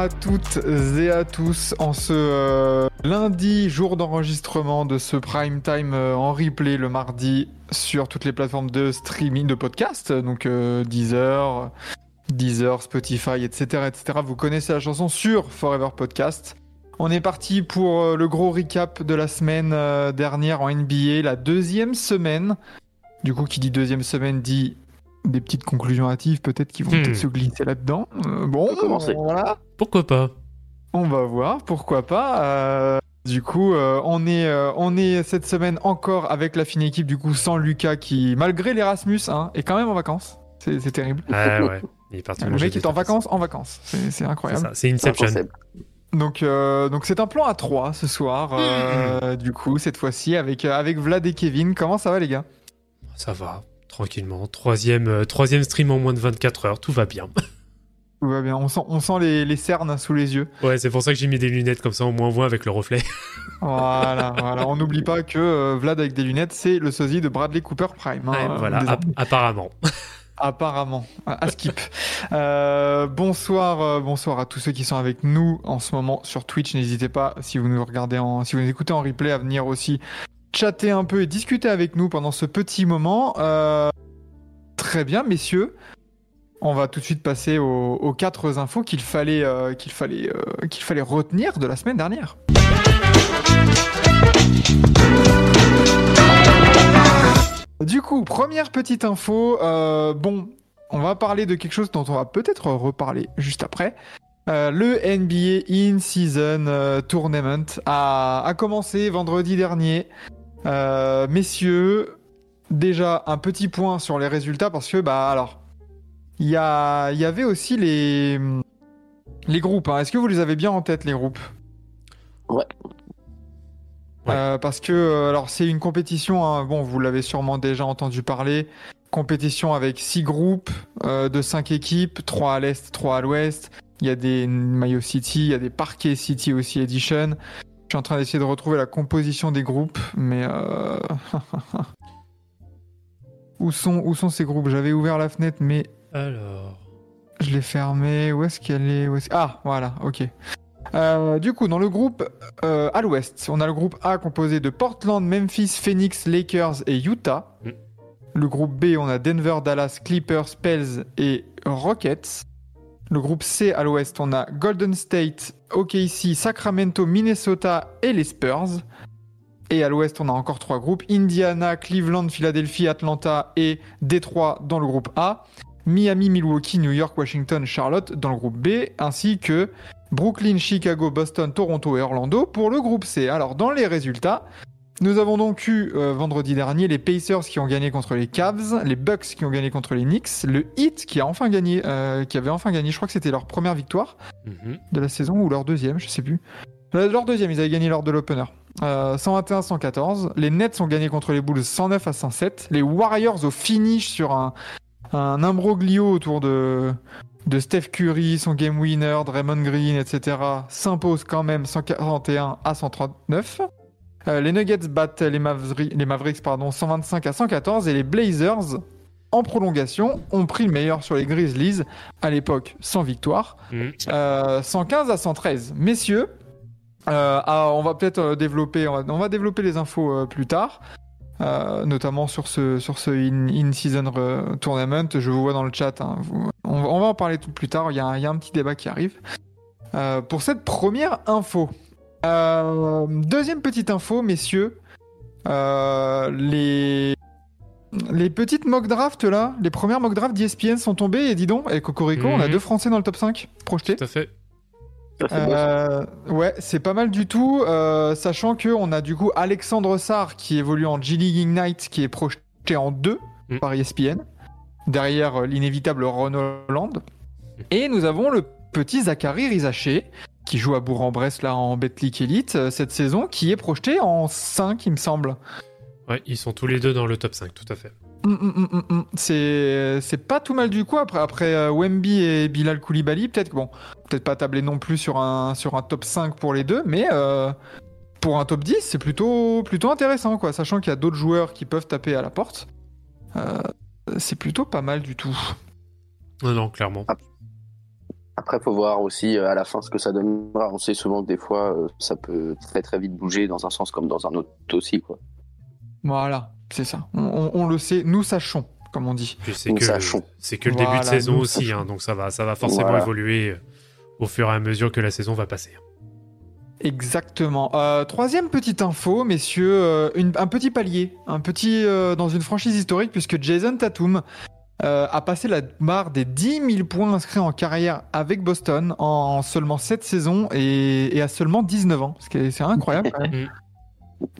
À toutes et à tous en ce euh, lundi, jour d'enregistrement de ce prime time euh, en replay le mardi sur toutes les plateformes de streaming de podcast, donc euh, Deezer, Deezer, Spotify, etc., etc. Vous connaissez la chanson sur Forever Podcast. On est parti pour le gros recap de la semaine dernière en NBA, la deuxième semaine. Du coup, qui dit deuxième semaine dit des petites conclusions hâtives peut-être qui vont Hmm. peut-être se glisser là-dedans. Euh, bon, peut commencer. voilà. Pourquoi pas On va voir, pourquoi pas. Euh, du coup, euh, on, est, euh, on est cette semaine encore avec la fine équipe, du coup, sans Lucas qui, malgré l'Erasmus, hein, est quand même en vacances. C'est c'est terrible. Ah ouais, il est parti Le mec est en vacances, en vacances. C'est c'est C'est incroyable. ça, c'est Inception. Donc, euh, donc c'est un plan à 3 ce soir. euh, Du coup, cette fois-ci, avec, avec Vlad et Kevin. Comment ça va, les gars? Ça va, tranquillement. Troisième, euh, troisième stream en moins de 24 heures, tout va bien. Tout va bien. On sent, on sent les, les cernes sous les yeux. Ouais, c'est pour ça que j'ai mis des lunettes comme ça, au moins on voit avec le reflet. Voilà, voilà. On n'oublie pas que euh, Vlad avec des lunettes, c'est le sosie de Bradley Cooper Prime. hein, Ouais, voilà, app- apparemment. Apparemment, à à skip. Euh, bonsoir, euh, bonsoir à tous ceux qui sont avec nous en ce moment sur Twitch. N'hésitez pas, si vous nous regardez en, si vous nous écoutez en replay, à venir aussi chatter un peu et discuter avec nous pendant ce petit moment. Euh, très bien, messieurs. On va tout de suite passer aux, quatre infos qu'il fallait, euh, qu'il fallait, euh, qu'il fallait retenir de la semaine dernière. Du coup, première petite info. bon, on va parler de quelque chose dont on va peut-être reparler juste après. Le NBA In-Season Tournament a commencé vendredi dernier. Euh, messieurs, déjà un petit point sur les résultats parce que, bah alors, il y, a- il y avait aussi les, les groupes. hein. Est-ce que vous les avez bien en tête, les groupes? Ouais. Euh, parce que, euh, alors, c'est une compétition, hein, bon, vous l'avez sûrement déjà entendu parler. Compétition avec six groupes euh, de cinq équipes, trois à l'est, trois à l'ouest. Il y a des Mayo City, il y a des Parquet City aussi Edition. Je suis en train d'essayer de retrouver la composition des groupes, mais euh... où sont où sont ces groupes? J'avais ouvert la fenêtre, mais Alors. je l'ai fermée. Où est-ce qu'elle est, Où Ah, voilà, ok. Euh, du coup, dans le groupe euh, à l'ouest, on a le groupe A composé de Portland, Memphis, Phoenix, Lakers et Utah. Mm. Le groupe B, on a Denver, Dallas, Clippers, Pels et Rockets. Le groupe C à l'ouest, on a Golden State, OKC, Sacramento, Minnesota et les Spurs. Et à l'ouest, on a encore trois groupes Indiana, Cleveland, Philadelphie, Atlanta et Détroit dans le groupe A. Miami, Milwaukee, New York, Washington, Charlotte dans le groupe B, ainsi que Brooklyn, Chicago, Boston, Toronto et Orlando pour le groupe C. Alors dans les résultats, nous avons donc eu euh, vendredi dernier les Pacers qui ont gagné contre les Cavs, les Bucks qui ont gagné contre les Knicks, le Heat qui a enfin gagné, euh, qui avait enfin gagné, je crois que c'était leur première victoire Mhm. de la saison ou leur deuxième, je sais plus. Euh, Leur deuxième, ils avaient gagné lors de l'opener. Euh, 121-114. Les Nets ont gagné contre les Bulls 109 à 107. Les Warriors au finish sur un, un imbroglio autour de, de Steph Curry, son game winner, Draymond Green, etc. s'imposent quand même 141 à 139. Euh, les Nuggets battent les, les Mavericks pardon, 125 à 114 et les Blazers en prolongation ont pris le meilleur sur les Grizzlies à l'époque sans victoire. Mhm. Euh, 115 à 113. Messieurs, euh, ah, on va peut-être euh, développer, on va, on va développer les infos euh, plus tard, euh, notamment sur ce, sur ce in- in-season euh, tournament. Je vous vois dans le chat. hein, vous- on, va- on va en parler tout plus tard. Il y a, un- il y a un petit débat qui arrive. Euh, pour cette première info. Euh, deuxième petite info, messieurs. Euh, les, les petites mock drafts là, les premières mock drafts d'ESPN sont tombées et dis donc, et Cocorico, on a Mhm. deux Français dans le top 5 projetés. Tout à fait. Euh, ouais, c'est pas mal du tout, euh, sachant que on a du coup Alexandre Sarr qui évolue en G League Ignite, qui est projeté en 2 Mm. par ESPN, derrière l'inévitable Ron Holland. Et nous avons le petit Zachary Rizaché, qui joue à Bourg-en-Bresse là en Betclic Elite euh, cette saison, qui est projeté en 5, il me semble. Ouais, ils sont tous les deux dans le top 5, tout à fait. Hum, hum, hum, hum, hum. C'est c'est pas tout mal du coup après après euh, Wemby et Bilal Koulibaly peut-être bon peut-être pas tabler non plus sur un sur un top 5 pour les deux mais euh, pour un top 10 c'est plutôt plutôt intéressant quoi sachant qu'il y a d'autres joueurs qui peuvent taper à la porte Euh, c'est plutôt pas mal du tout Non, non, clairement. Après, faut voir aussi euh, à la fin ce que ça donnera. On sait souvent que des fois, euh, ça peut très très vite bouger dans un sens comme dans un autre aussi. Quoi. voilà c'est ça on, on- on le sait nous sachons comme on dit Puis c'est Nous que, sachons. c'est que le début de saison aussi, sachons. hein, donc ça va, ça va forcément Voilà. évoluer euh, au fur et à mesure que la saison va passer. Exactement. Euh, troisième petite info, messieurs, euh, une- un petit palier, un petit euh, dans une franchise historique, puisque Jason Tatum euh, a passé la barre des 10 000 points inscrits en carrière avec Boston en seulement 7 saisons et, et à seulement 19 ans. C'est incroyable. quand même.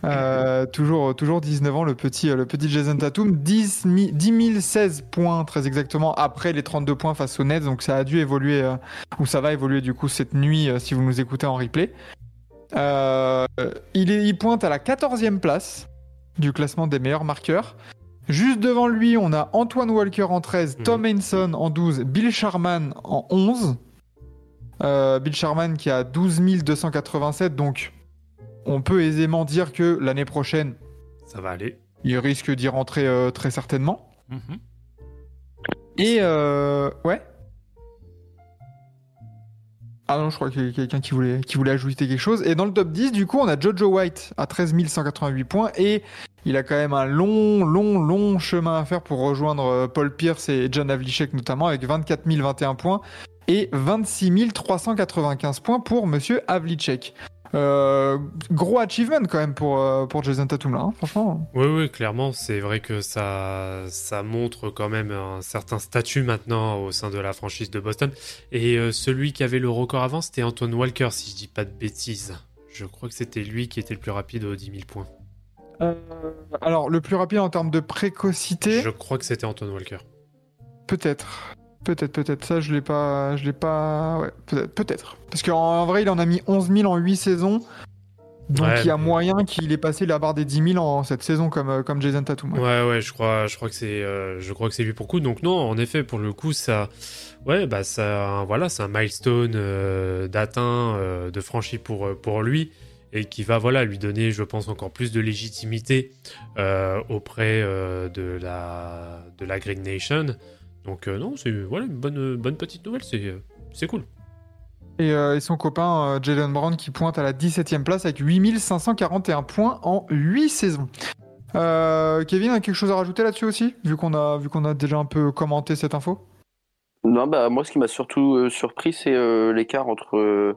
Euh, toujours, toujours 19 ans, le petit, le petit Jason Tatum. 10, 000 10 016 points, très exactement, après les 32 points face aux Nets. Donc ça a dû évoluer, euh, ou ça va évoluer du coup cette nuit euh, si vous nous écoutez en replay. Il, est, il pointe à la 14e place du classement des meilleurs marqueurs. Juste devant lui, on a Antoine Walker en 13, Mhm. Tom Henson en 12, Bill Sharman en 11. Euh, Bill Sharman qui a 12 287, donc on peut aisément dire que l'année prochaine, Ça va aller. il risque d'y rentrer euh, très certainement. Mhm. Et euh, ouais. Ah non, je crois qu'il y a quelqu'un qui voulait, qui voulait ajouter quelque chose. Et dans le top 10, du coup, on a Jojo White à 13 188 points. Et il a quand même un long, long, long chemin à faire pour rejoindre euh, Paul Pierce et John Havlicek notamment, avec 24 021 points et 26 395 points pour Monsieur Havlicek. Euh, gros achievement quand même pour, euh, pour Jason Tatum là, hein, franchement. Oui, oui, clairement, c'est vrai que ça, ça montre quand même un certain statut maintenant au sein de la franchise de Boston. Et celui qui avait le record avant, c'était Antoine Walker, si je dis pas de bêtises. Je crois que c'était lui qui était le plus rapide aux 10 000 points. Euh, alors, le plus rapide en termes de précocité, Je crois que c'était Antoine Walker. peut-être. Peut-être, peut-être. Ça, je l'ai pas. Je l'ai pas. Ouais, peut-être. Peut-être. Parce qu'en en vrai, il en a mis 11 000 en 8 saisons. Donc, Ouais, il y a moyen qu'il ait passé la barre des 10 000 en cette saison comme, euh, comme Jason Tatum. ouais. Ouais, ouais, je crois, je crois que c'est, euh, je crois que c'est lui pour coup. Donc non, en effet, pour le coup, ça, ouais, bah ça, voilà, c'est un milestone euh, d'atteint, euh, de franchi pour pour lui et qui va, voilà, lui donner, je pense, encore plus de légitimité euh, auprès euh, de la de la Green Nation. Donc euh, non, c'est voilà une bonne bonne petite nouvelle, c'est c'est cool. Et, euh, et son copain euh, Jalen Brown qui pointe à la 17e place avec 8541 points en 8 saisons. Euh, Kevin a quelque chose à rajouter là-dessus aussi, vu qu'on a, vu qu'on a déjà un peu commenté cette info? Non, bah moi, ce qui m'a surtout euh, surpris, c'est euh, l'écart entre euh,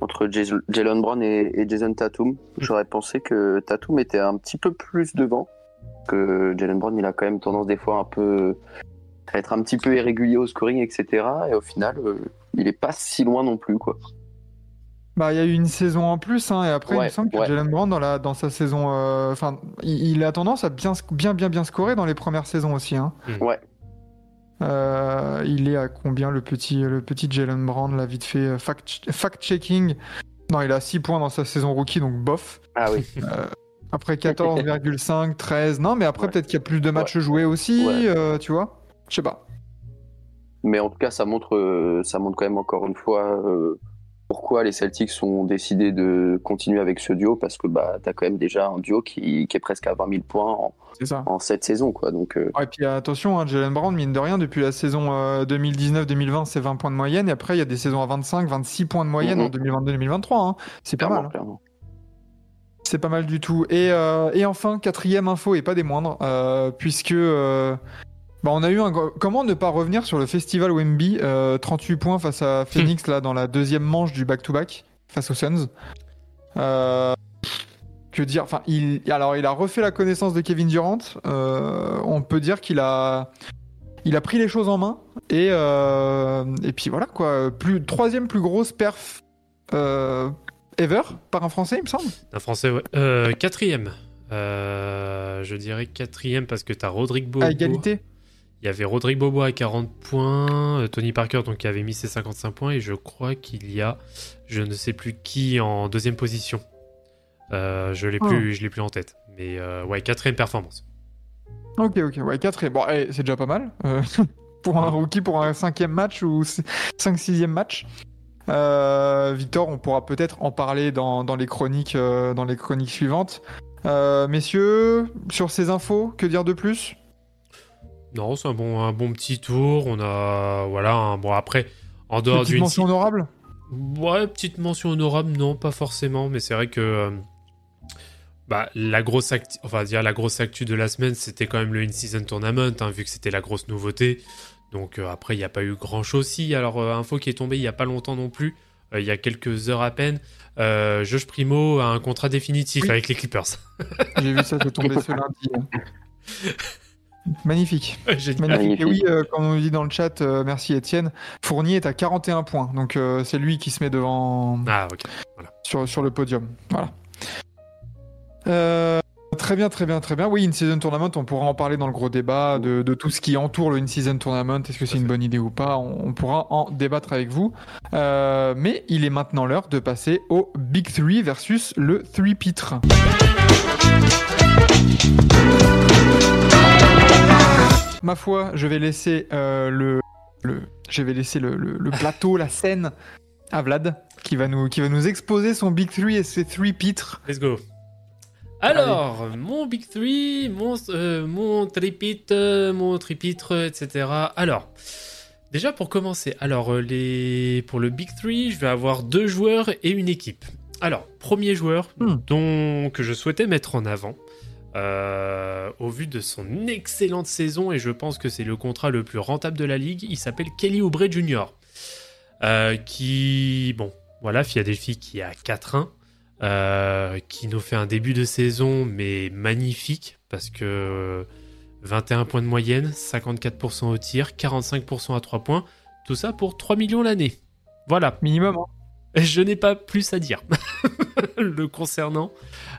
entre Jalen Brown et, et Jason Tatum. J'aurais pensé que Tatum était un petit peu plus devant. Que Jalen Brown, il a quand même tendance des fois un peu à être un petit peu irrégulier au scoring, etc. Et au final, euh, il est pas si loin non plus, quoi. Bah, il y a eu une saison en plus, hein, et après, il me semble que ouais. Jalen Brown, dans, la, dans sa saison. euh, Enfin, il, il a tendance à bien, bien, bien, bien scorer dans les premières saisons aussi. Hein. Mm. Ouais. Euh, il est à combien le petit, le petit Jalen Brown, là, vite fait euh, fact- fact-checking? Non, il a 6 points dans sa saison rookie, donc bof. Ah oui. Après 14,5, 13. Non, mais après, Ouais. peut-être qu'il y a plus de matchs joués aussi, Ouais. euh, tu vois? Je sais pas. Mais en tout cas, ça montre, euh, ça montre quand même encore une fois euh, pourquoi les Celtics ont décidé de continuer avec ce duo parce que bah t'as quand même déjà un duo qui, qui est presque à 20 000 points en, C'est ça. en cette saison, quoi. Donc euh, et puis attention, hein, Jalen Brown, mine de rien, depuis la saison euh, 2019-2020, c'est 20 points de moyenne. Et après, il y a des saisons à 25, 26 points de moyenne Mhm. en 2022-2023. hein. C'est pas mal. hein. C'est pas mal du tout. Et, euh, et enfin, quatrième info, et pas des moindres, euh, puisque euh, bah, on a eu un. Comment ne pas revenir sur le festival Wemby euh, 38 points face à Phoenix là, dans la deuxième manche du back-to-back face aux Suns. Euh, que dire Enfin, il, alors, il a refait la connaissance de Kevin Durant. Euh, on peut dire qu'il a. Il a pris les choses en main et, euh, et puis voilà quoi. Plus, troisième plus grosse perf euh, ever par un Français, il me semble. Un français, ouais. Euh, quatrième. Euh, je dirais quatrième parce que t'as Rodrigue Bobo. À égalité Il y avait Rodrigue Bobo à 40 points, euh, Tony Parker donc qui avait mis ses 55 points et je crois qu'il y a je ne sais plus qui en deuxième position. Euh, je l'ai Oh. plus je l'ai plus en tête. Mais euh, ouais quatrième performance. Ok, ok, ouais, 4 et bon, eh, c'est déjà pas mal. euh, pour un rookie, pour un cinquième match ou 5-6e match. Euh, Victor, on pourra peut-être en parler dans, dans les, chroniques, dans les chroniques suivantes. Messieurs, sur ces infos, que dire de plus? Non c'est un bon un bon petit tour. On a voilà un- bon après en dehors Petite d'une mention honorable? Ouais, petite mention honorable, non, pas forcément, mais c'est vrai que euh, bah, la grosse actu, enfin dire la grosse actu de la semaine, c'était quand même le in-season tournament, hein, vu que c'était la grosse nouveauté. Donc euh, après, il n'y a pas eu grand-chose. Si, alors euh, info qui est tombée il n'y a pas longtemps non plus, euh, il y a quelques heures à peine, euh, Josh Primo a un contrat définitif Oui. avec les Clippers. J'ai vu ça se tomber ce lundi. Magnifique. Magnifique. Et oui, euh, comme on dit dans le chat, euh, merci Étienne. Fournier est à 41 points, donc euh, c'est lui qui se met devant Ah, ok. sur, sur le podium. Voilà. Euh, très bien, très bien, très bien. Oui, in-season tournament, on pourra en parler dans le gros débat de, de tout ce qui entoure le in-season tournament. Est-ce que c'est une bonne idée ou pas? On, on pourra en débattre avec vous. Euh, mais il est maintenant l'heure de passer au Big 3 versus le 3 pitre. Ma foi, je vais laisser euh, le, le- je vais laisser le, le- le plateau, la scène à Vlad, qui va nous, qui va nous exposer son Big 3 et ses 3 pitres. Let's go. Alors, mon Big 3, mon, euh, mon tripit, euh, mon tripitre, etc. Alors, déjà pour commencer, alors euh, les... pour le Big 3, je vais avoir deux joueurs et une équipe. Alors, premier joueur Hmm. dont, que je souhaitais mettre en avant, euh, au vu de son excellente saison, et je pense que c'est le contrat le plus rentable de la ligue, il s'appelle Kelly Oubre Jr. euh, qui, bon, voilà, Philadelphie qui a 4-1 euh, qui nous fait un début de saison mais magnifique parce que 21 points de moyenne, 54% au tir, 45% à 3 points, tout ça pour 3 millions l'année. Voilà, Minimum. hein. Je n'ai pas plus à dire le concernant.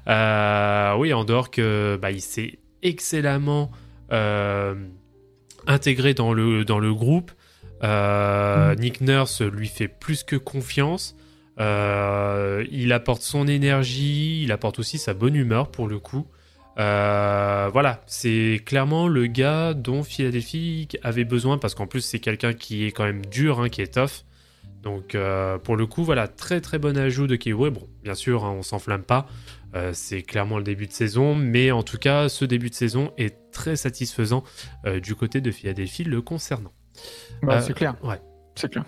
Euh, oui, en dehors que bah, il s'est excellemment euh, intégré dans le, dans le groupe. Euh, Nick Nurse lui fait plus que confiance. Il apporte son énergie, il apporte aussi sa bonne humeur pour le coup. Voilà, c'est clairement le gars dont Philadelphie avait besoin parce qu'en plus c'est quelqu'un qui est quand même dur, hein, qui est tough. Donc euh, pour le coup, voilà, très très bon ajout de Keway. Bon, bien sûr, hein, on s'enflamme pas. Euh, c'est clairement le début de saison, mais en tout cas, ce début de saison est très satisfaisant euh, du côté de Philadelphie le concernant. Bah, Euh, c'est clair. ouais. C'est clair.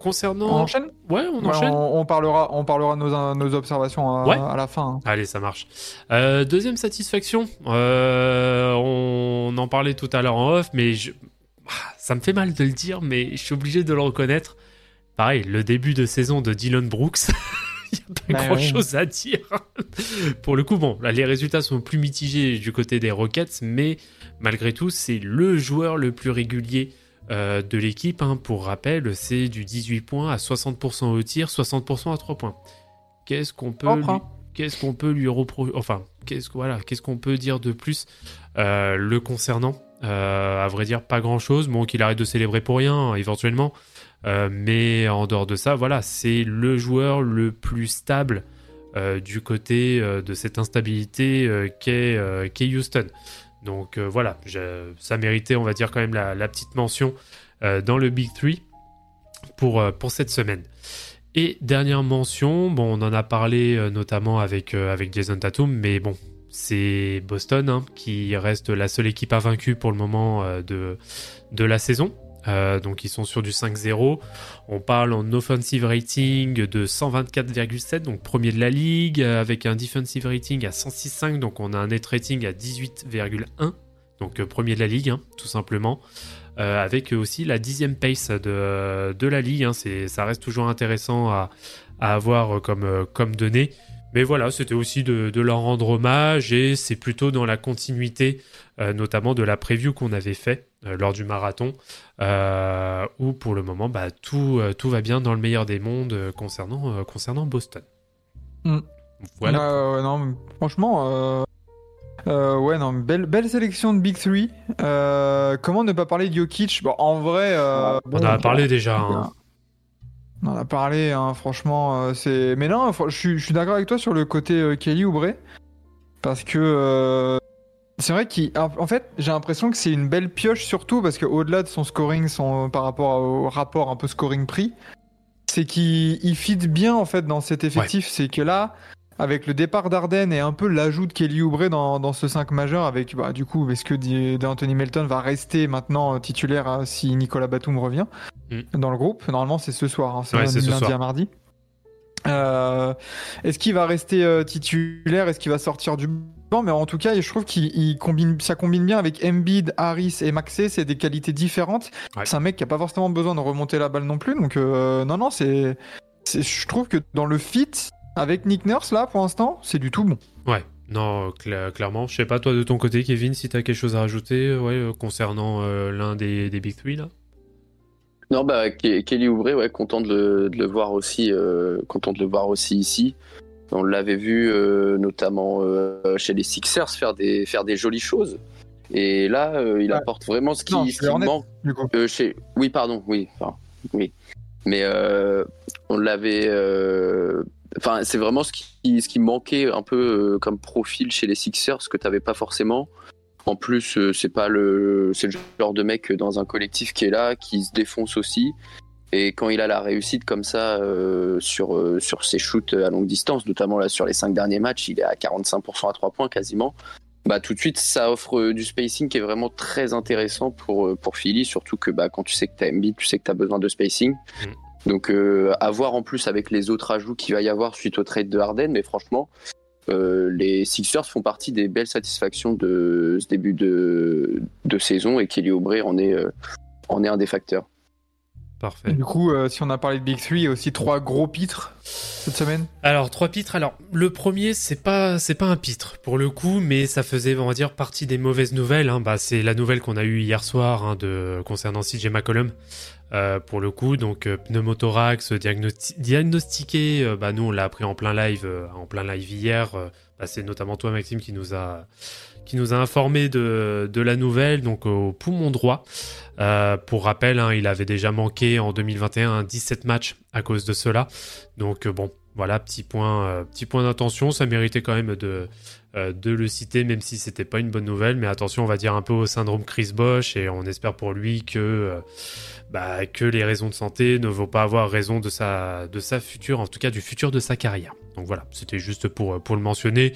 Concernant, On enchaîne? Ouais, on Ouais, enchaîne. on, on parlera, on parlera de nos, nos observations à, Ouais. à la fin. hein. Allez, ça marche. Euh, deuxième satisfaction, euh, on en parlait tout à l'heure en off, mais je... ah, ça me fait mal de le dire, mais je suis obligé de le reconnaître. Pareil, le début de saison de Dylan Brooks, il n'y a pas Bah grand chose à dire. Pour le coup, bon, là, les résultats sont plus mitigés du côté des Rockets, mais malgré tout, c'est le joueur le plus régulier euh, de l'équipe. hein. Pour rappel, c'est du 18 points à 60% au tir, 60% à 3 points. Qu'est-ce qu'on peut, lui... qu'est-ce qu'on peut lui reprocher Enfin, qu'est-ce que- voilà, qu'est-ce qu'on peut dire de plus euh, le concernant? Euh, À vrai dire, pas grand-chose. Bon, qu'il arrête de célébrer pour rien, hein, éventuellement. Euh, mais en dehors de ça, voilà, c'est le joueur le plus stable euh, du côté euh, de cette instabilité qu'est Houston. Donc voilà, ça méritait, on va dire, quand même la, petite mention dans le Big 3 pour, pour cette semaine. Et dernière mention, bon, on en a parlé notamment avec, avec Jason Tatum, mais bon, c'est Boston hein, qui reste la seule équipe invaincue pour le moment de, de la saison. Euh, donc ils sont sur du 5-0. On parle en offensive rating de 124,7, donc premier de la ligue, euh, avec un defensive rating à 106,5, donc on a un net rating à 18,1, donc euh, premier de la ligue, hein, tout simplement. Avec aussi la dixième pace de, la ligue. hein. Ça reste toujours intéressant à, avoir comme, comme données. Mais voilà, c'était aussi de, de leur rendre hommage et c'est plutôt dans la continuité, euh, notamment de la preview qu'on avait fait euh, lors du marathon, euh, où pour le moment, bah, tout, euh, tout va bien dans le meilleur des mondes concernant, euh, concernant Boston. Mm. Voilà. Euh, non, mais franchement, euh, Euh, ouais, non, belle, belle sélection de Big Three. Euh, comment ne pas parler de Jokic? Bon, en vrai, euh, On bon, en a parlé déjà. hein. On en a parlé, hein, franchement. euh, c'est. Mais non, je suis, je suis d'accord avec toi sur le côté euh, Kelly Oubre. Parce que. euh, C'est vrai qu'en en fait, j'ai l'impression que c'est une belle pioche, surtout parce qu'au-delà de son scoring, son, par rapport au rapport un peu scoring-prix, c'est qu'il il fit bien en fait dans cet effectif. C'est que là, avec le départ d'Arden et un peu l'ajout de Kelly Oubre dans, dans ce 5 majeur, avec bah, du coup, est-ce que d'Anthony Melton va rester maintenant euh, titulaire hein, si Nicolas Batum revient Mm. dans le groupe? Normalement, c'est ce soir, hein, c'est Ouais, lundi soir. à mardi. Euh, est-ce qu'il va rester euh, titulaire? Est-ce qu'il va sortir du banc? Mais en tout cas, je trouve qu'il il combine, ça combine bien avec Embiid, Harris et Maxey. C'est des qualités différentes. Ouais. C'est un mec qui a pas forcément besoin de remonter la balle non plus. Donc euh, non, non, c'est, je trouve que dans le fit avec Nick Nurse là, pour l'instant, c'est du tout bon. Ouais, non, cla- clairement. Je sais pas, toi de ton côté, Kevin, si t'as quelque chose à rajouter ouais, euh, concernant euh, l'un des, des Big Three là? Non, bah, Ke- Kelly Oubre, ouais, content de le, de le voir aussi, euh, content de le voir aussi ici. On l'avait vu euh, notamment euh, chez les Sixers faire des, faire des jolies choses. Et là, euh, il Ouais. apporte vraiment ce qui, Non, ce chez qui Hornets. manque. Du coup. Euh, chez... Oui, pardon, oui. Enfin, oui. Mais euh, on l'avait. Enfin, c'est vraiment ce qui, ce qui manquait un peu euh, comme profil chez les Sixers, ce que tu n'avais pas forcément. En plus, euh, c'est pas le, c'est le genre de mec dans un collectif qui est là, qui se défonce aussi. Et quand il a la réussite comme ça euh, sur, sur ses shoots à longue distance, notamment là sur les cinq derniers matchs, il est à 45% à 3 points quasiment. Bah, tout de suite, ça offre du spacing qui est vraiment très intéressant pour, pour Philly, surtout que bah, quand tu sais que tu as Embiid, tu sais que tu as besoin de spacing. Donc, euh, à voir en plus avec les autres ajouts qu'il va y avoir suite au trade de Harden, mais franchement, euh, les Sixers font partie des belles satisfactions de ce début de, de saison et Kelly Oubre en est, euh, en est un des facteurs. Parfait. Du coup, euh, si on a parlé de Big Three, il y a aussi trois gros pitres cette semaine? Alors trois pitres. Alors le premier c'est pas c'est pas un pitre pour le coup, mais ça faisait on va dire partie des mauvaises nouvelles. hein. Bah c'est la nouvelle qu'on a eue hier soir hein, de concernant CJ McCollum. Euh, pour le coup, donc euh, pneumothorax diagnosti- diagnostiqué, euh, bah nous on l'a appris en plein live, euh, en plein live hier. euh, bah, c'est notamment toi Maxime qui nous a qui nous a informé de, de la nouvelle, donc au poumon droit. Euh, pour rappel, hein, il avait déjà manqué en 2021 17 matchs à cause de cela. Donc euh, bon, voilà, petit point, euh, petit point d'attention. Ça méritait quand même de, euh, de le citer, même si c'était pas une bonne nouvelle. Mais attention, on va dire un peu au syndrome Chris Bosch et on espère pour lui que, euh, bah, que les raisons de santé ne vont pas avoir raison de sa, de sa future, en tout cas du futur de sa carrière. Donc voilà, c'était juste pour, pour le mentionner.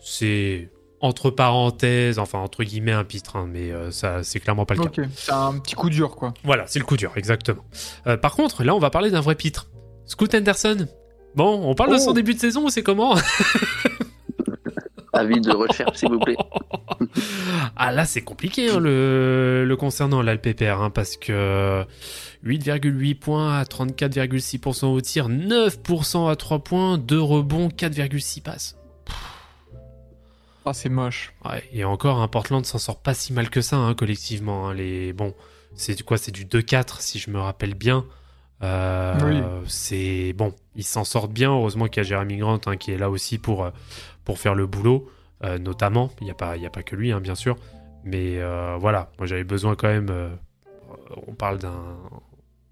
C'est entre parenthèses, enfin entre guillemets un pitre, hein, mais euh, ça c'est clairement pas le cas. C'est un petit coup dur quoi. Voilà, c'est le coup dur, exactement. Euh, par contre, là, on va parler d'un vrai pitre. Scoot Henderson. Bon, on parle de son Oh. début de saison ou c'est comment Avis de recherche, s'il vous plaît. Ah là, c'est compliqué hein, le, le concernant là, le PPR, hein, parce que 8,8 points à 34,6% au tir, 9% à 3 points, 2 rebonds, 4,6 passes. Ah, c'est moche. Ouais, et encore, un Portland s'en sort pas si mal que ça, hein, collectivement. hein. les... Bon, c'est du quoi C'est du 2-4, si je me rappelle bien. Euh, Oui. C'est bon, ils s'en sortent bien. Heureusement qu'il y a Jeremy Grant hein, qui est là aussi pour, euh, pour faire le boulot, euh, notamment. Il n'y a, pas- il y a pas que lui, hein, bien sûr. Mais euh, voilà, moi j'avais besoin quand même. euh, on parle d'un.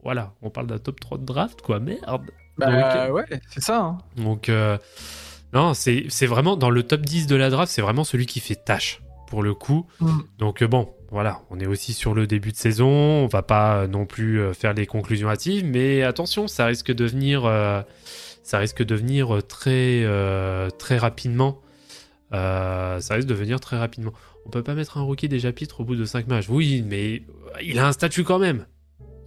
Voilà, on parle d'un top 3 de draft, quoi. Merde. Bah Donc, ouais, c'est ça. hein. donc, euh, non, c'est c'est vraiment dans le top 10 de la draft, c'est vraiment celui qui fait tâche pour le coup. Mm. Donc, bon, voilà, on est aussi sur le début de saison. On va pas euh, non plus euh, faire les conclusions hâtives, mais attention, ça risque de venir, euh, ça risque de venir très, euh, très rapidement. Euh, ça risque de venir très rapidement. On peut pas mettre un rookie déjà pitre au bout de 5 matchs. Oui, mais il a un statut quand même.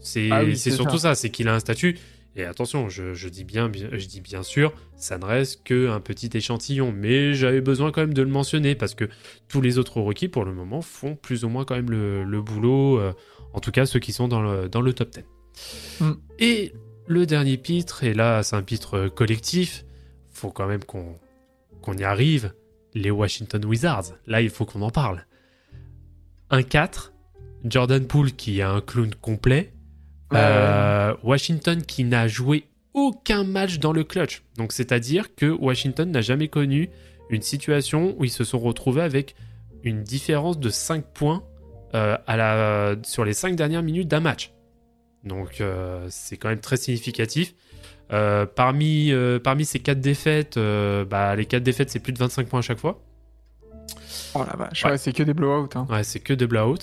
C'est Ah oui, surtout ça. ça, c'est qu'il a un statut. Et attention, je, je dis bien, bien- je dis bien sûr, ça ne reste qu'un petit échantillon, mais j'avais besoin quand même de le mentionner parce que tous les autres rookies pour le moment font plus ou moins quand même le, le boulot, euh, en tout cas ceux qui sont dans le, dans le top 10. Mm. Et le dernier pitre, et là c'est un pitre collectif, faut quand même qu'on y arrive, les Washington Wizards, là il faut qu'on en parle. 1-4, Jordan Poole qui a un clown complet, euh, Washington qui n'a joué aucun match dans le clutch. Donc c'est-à-dire que Washington n'a jamais connu une situation où ils se sont retrouvés avec une différence de 5 points euh, à la, sur les 5 dernières minutes d'un match. Donc euh, c'est quand même très significatif. Euh, parmi, euh, parmi ces 4 défaites, euh, bah, les 4 défaites c'est plus de 25 points à chaque fois. Oh la vache, Ouais. ouais, c'est que des blowouts. Hein. Ouais, c'est que de blowout.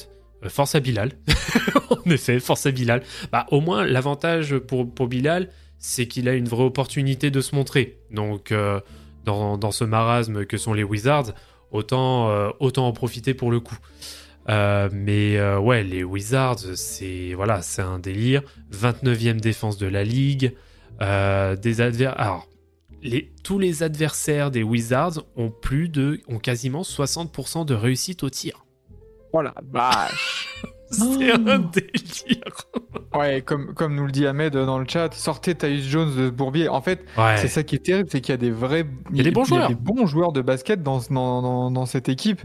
Euh, force à Bilal. en effet, force à Bilal. Bah, au moins, l'avantage pour, Bilal, c'est qu'il a une vraie opportunité de se montrer. Donc, euh, dans, ce marasme que sont les Wizards, autant, euh, autant en profiter pour le coup. Mais ouais, les Wizards, c'est voilà, c'est un délire. 29e défense de la ligue. Tous les adversaires des Wizards ont plus de, ont quasiment 60% de réussite au tir. Oh la vache. C'est Oh. un délire. ouais, comme, comme nous le dit Ahmed dans le chat, sortez Tyus Jones de ce bourbier. En fait, Ouais. c'est ça qui est terrible, c'est qu'il y a des vrais. Il y a des bons joueurs. des bons joueurs de basket dans, dans, dans, dans cette équipe.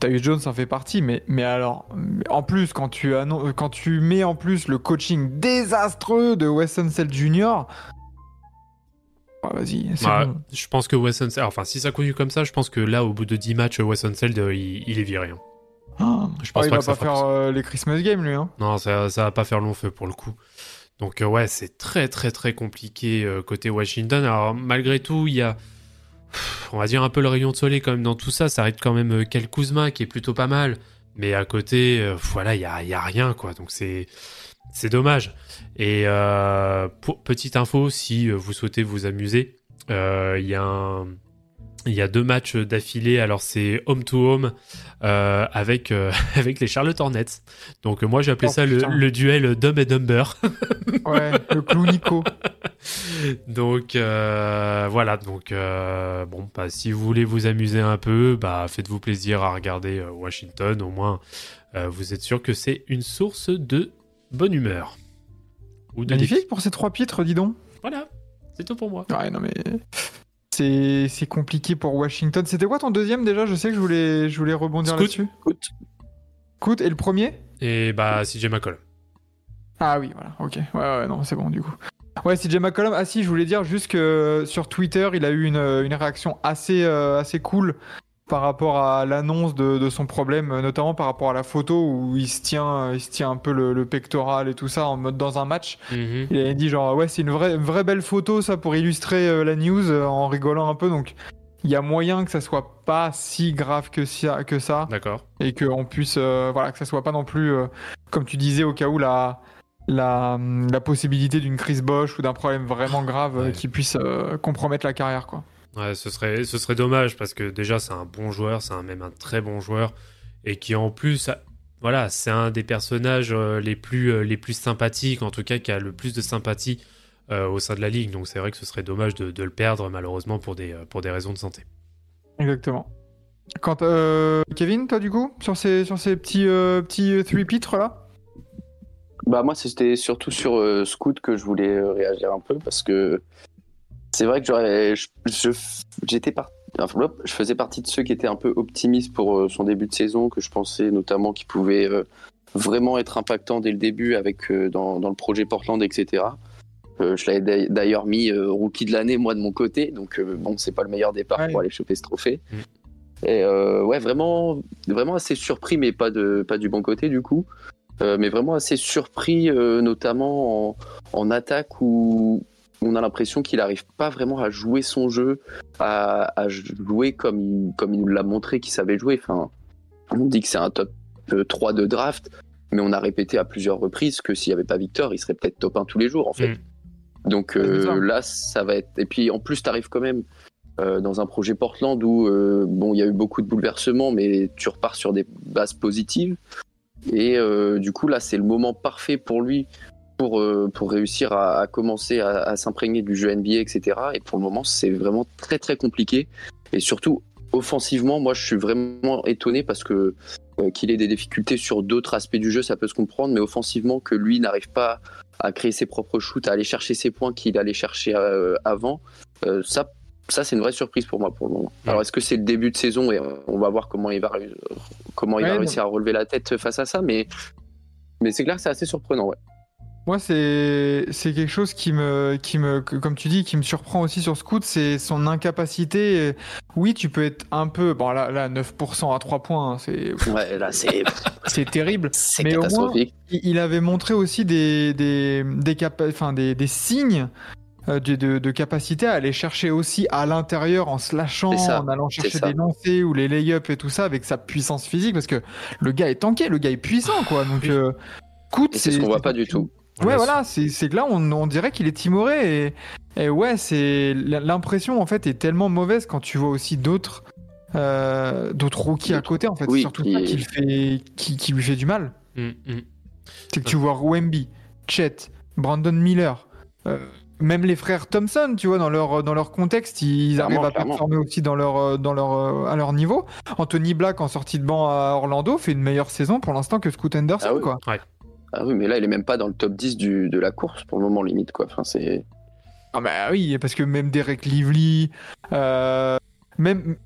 Tyus Jones en fait partie, mais, mais alors, en plus, quand tu, annon- quand tu mets en plus le coaching désastreux de Weston Sell Jr., Ouais, vas-y, bon. Je pense que Wes Unseld, enfin si ça continue comme ça, je pense que là, au bout de 10 matchs, Wes Unseld, euh, il, il est viré. hein. Ah, Je pense il pas va que ça pas faire euh, les Christmas Games, lui. Hein. Non, ça, ça va pas faire long feu pour le coup. Donc euh, ouais, c'est très très très compliqué euh, côté Washington. Alors malgré tout, il y a, pff, on va dire un peu le rayon de soleil quand même dans tout ça. Ça arrête quand même Kel Kuzma qui est plutôt pas mal, mais à côté, euh, voilà, il y a, il y a rien quoi. Donc c'est c'est dommage. Et euh, pour, petite info, si vous souhaitez vous amuser, euh, il y a un- il y a deux matchs d'affilée. Alors c'est home to home euh, avec euh, avec les Charlotte Hornets. Donc moi j'ai appelé Oh, ça le, duel Dumb et Dumber. Ouais, le clou Nico. donc euh, voilà. Donc bon, bah, si vous voulez vous amuser un peu, bah faites-vous plaisir à regarder Washington. Au moins, vous êtes sûr que c'est une source de bonne humeur. Ou de Magnifique pour ces trois pitres, dis donc. Voilà, c'est tout pour moi. Ouais, non mais c'est c'est compliqué pour Washington. C'était quoi ton deuxième déjà? Je sais que je voulais je voulais rebondir là-dessus. Et le premier? Et bah CJ McCollum. Ah oui, voilà, ok. Ouais, ouais, non, c'est bon du coup. Ouais, CJ McCollum. Ah si, je voulais dire juste que sur Twitter, il a eu une, une réaction assez, euh, assez cool par rapport à l'annonce de, de son problème, euh, notamment par rapport à la photo où il se tient, il se tient un peu le, le pectoral et tout ça en mode dans un match. Mhm. Il avait dit genre ouais c'est une vraie, une vraie belle photo ça pour illustrer euh, la news euh, en rigolant un peu donc il y a moyen que ça soit pas si grave que ça, que ça D'accord. et que on puisse euh, voilà que ça soit pas non plus euh, comme tu disais au cas où la la, la possibilité d'une crise Bosch ou d'un problème vraiment grave euh, Ouais. qui puisse euh, compromettre la carrière quoi. Ouais, ce serait, ce serait dommage parce que déjà c'est un bon joueur, c'est un, même un très bon joueur et qui en plus, a- voilà, c'est un des personnages euh, les plus, euh, les plus sympathiques, en tout cas qui a le plus de sympathie euh, au sein de la ligue. Donc c'est vrai que ce serait dommage de, de le perdre malheureusement pour des, pour des raisons de santé. Exactement. Quand euh, Kevin toi du coup sur ces sur ces petits euh, petits three pitres là? Bah moi c'était surtout sur euh, Scoot que je voulais euh, réagir un peu parce que c'est vrai que j'étais par- enfin, hop, je faisais partie de ceux qui étaient un peu optimistes pour euh, son début de saison que je pensais notamment qu'il pouvait euh, vraiment être impactant dès le début avec euh, dans, dans le projet Portland etc. Euh, je l'avais d'ailleurs- mis euh, rookie de l'année moi de mon côté donc euh, bon c'est pas le meilleur départ pour aller choper ce trophée. Mm. Et ouais vraiment vraiment assez surpris mais pas de pas du bon côté du coup. Mais vraiment assez surpris, notamment en, en attaque où on a l'impression qu'il n'arrive pas vraiment à jouer son jeu, à, à jouer comme il, comme il nous l'a montré qu'il savait jouer. Enfin, on dit que c'est un top euh, 3 de draft, mais on a répété à plusieurs reprises que s'il n'y avait pas Victor, il serait peut-être top 1 tous les jours en fait. Mm. Donc euh, là, ça va être. Et puis en plus, tu arrives quand même euh, dans un projet Portland où euh, bon, il y a eu beaucoup de bouleversements, mais tu repars sur des bases positives. Et euh, du coup, là, c'est le moment parfait pour lui pour, euh, pour réussir à, à commencer à, à s'imprégner du jeu NBA, etc. Et pour le moment, c'est vraiment très très compliqué. Et surtout, offensivement, moi, je suis vraiment étonné parce que euh, qu'il ait des difficultés sur d'autres aspects du jeu, ça peut se comprendre, mais offensivement, que lui n'arrive pas à créer ses propres shoots, à aller chercher ses points qu'il allait chercher euh, avant, euh, ça, ça c'est une vraie surprise pour moi pour le moment. Ouais. Alors, est-ce que c'est le début de saison et on va voir comment il va, comment il Ouais, va réussir à relever la tête face à ça, mais, mais c'est clair que c'est assez surprenant. Ouais. Moi, c'est quelque chose qui me qui me comme tu dis qui me surprend aussi sur Scoot, c'est son incapacité. Oui, tu peux être un peu bon là là 9% à 3 points, hein, c'est Ouais, là, c'est terrible. c'est Mais au moins-. Il avait montré aussi des des des capa- enfin des, des signes euh, de, de, de capacité à aller chercher aussi à l'intérieur en slashant, C'est ça, en allant chercher des lancers ou les lay-ups et tout ça avec sa puissance physique parce que le gars est tanké, le gars est puissant quoi. Donc euh, c'est ce qu'on voit pas du tout. Ouais, Ouais, voilà, c'est que là, on, on dirait qu'il est timoré. Et, et ouais, c'est l'impression, en fait, est tellement mauvaise quand tu vois aussi d'autres euh, d'autres rookies à côté, en fait. Oui, C'est surtout qui- ça qui, le fait, qui, qui lui fait du mal. Mm, mm. C'est que tu vois Wemby, Chet, Brandon Miller, euh, même les frères Thompson, tu vois, dans leur, dans leur contexte, ils Clairement, arrivent à clairement. performer aussi dans leur, euh, dans leur, à leur niveau. Anthony Black, en sortie de banc à Orlando, fait une meilleure saison pour l'instant que Scoot Henderson, Ah oui. quoi. Ah oui, mais là, il est même pas dans le top 10 du, de la course pour le moment, limite, quoi. Enfin, c'est. Ah bah oui, parce que même Derek Lively, euh, même,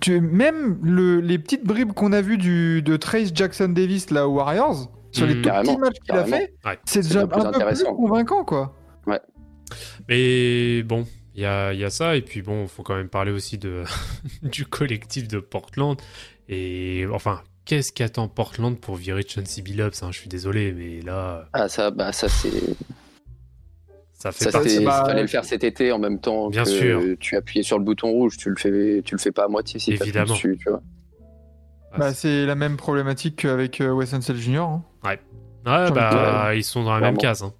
tu- même le- les petites bribes qu'on a vues du, de Trace Jackson Davis là aux Warriors, sur les Mm. tout petits matchs qu'il a fait, Ouais. c'est déjà un peu plus convaincant quoi. Mais bon, il y a, il y a ça, et puis bon, il faut quand même parler aussi de, du collectif de Portland. Et enfin, qu'est-ce qu'attend Portland pour virer Chauncey Billups hein, Je suis désolé, mais là, Ah, ça, bah, ça, c'est. ça fait Ça, partie. bah, fallait le faire cet été en même temps Bien que sûr. tu appuyais sur le bouton rouge, tu le fais, tu le fais pas à moitié si Évidemment. dessus, tu vois. Ah, Bah, c'est la même problématique qu'avec euh, Wes Unseld Jr. hein. Ouais, bah, ils sont dans la même case. hein.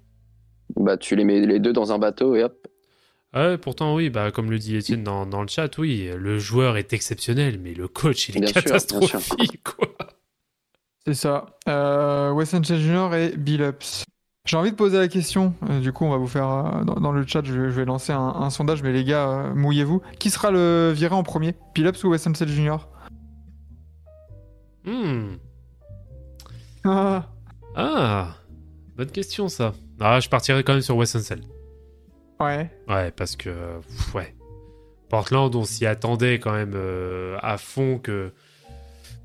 Bah, tu les mets les deux dans un bateau et hop. Ouais, pourtant, oui, bah, comme le dit Étienne dans, dans le chat, oui, le joueur est exceptionnel, mais le coach, il est Bien sûr, bien catastrophique, quoi. C'est ça. Euh, Wes Unseld Jr. et Billups. J'ai envie de poser la question. euh, du coup, on va vous faire euh, dans, dans le chat. Je, vais- je vais lancer un, un sondage, mais les gars, euh, mouillez-vous. Qui sera le viré en premier, Billups ou Wes Unseld Jr. Hmm. Ah. Ah, bonne question, ça. Ah, je partirais quand même sur Wes Unseld. Ouais. Ouais, parce que, pff, ouais. Portland, on s'y attendait quand même à fond que.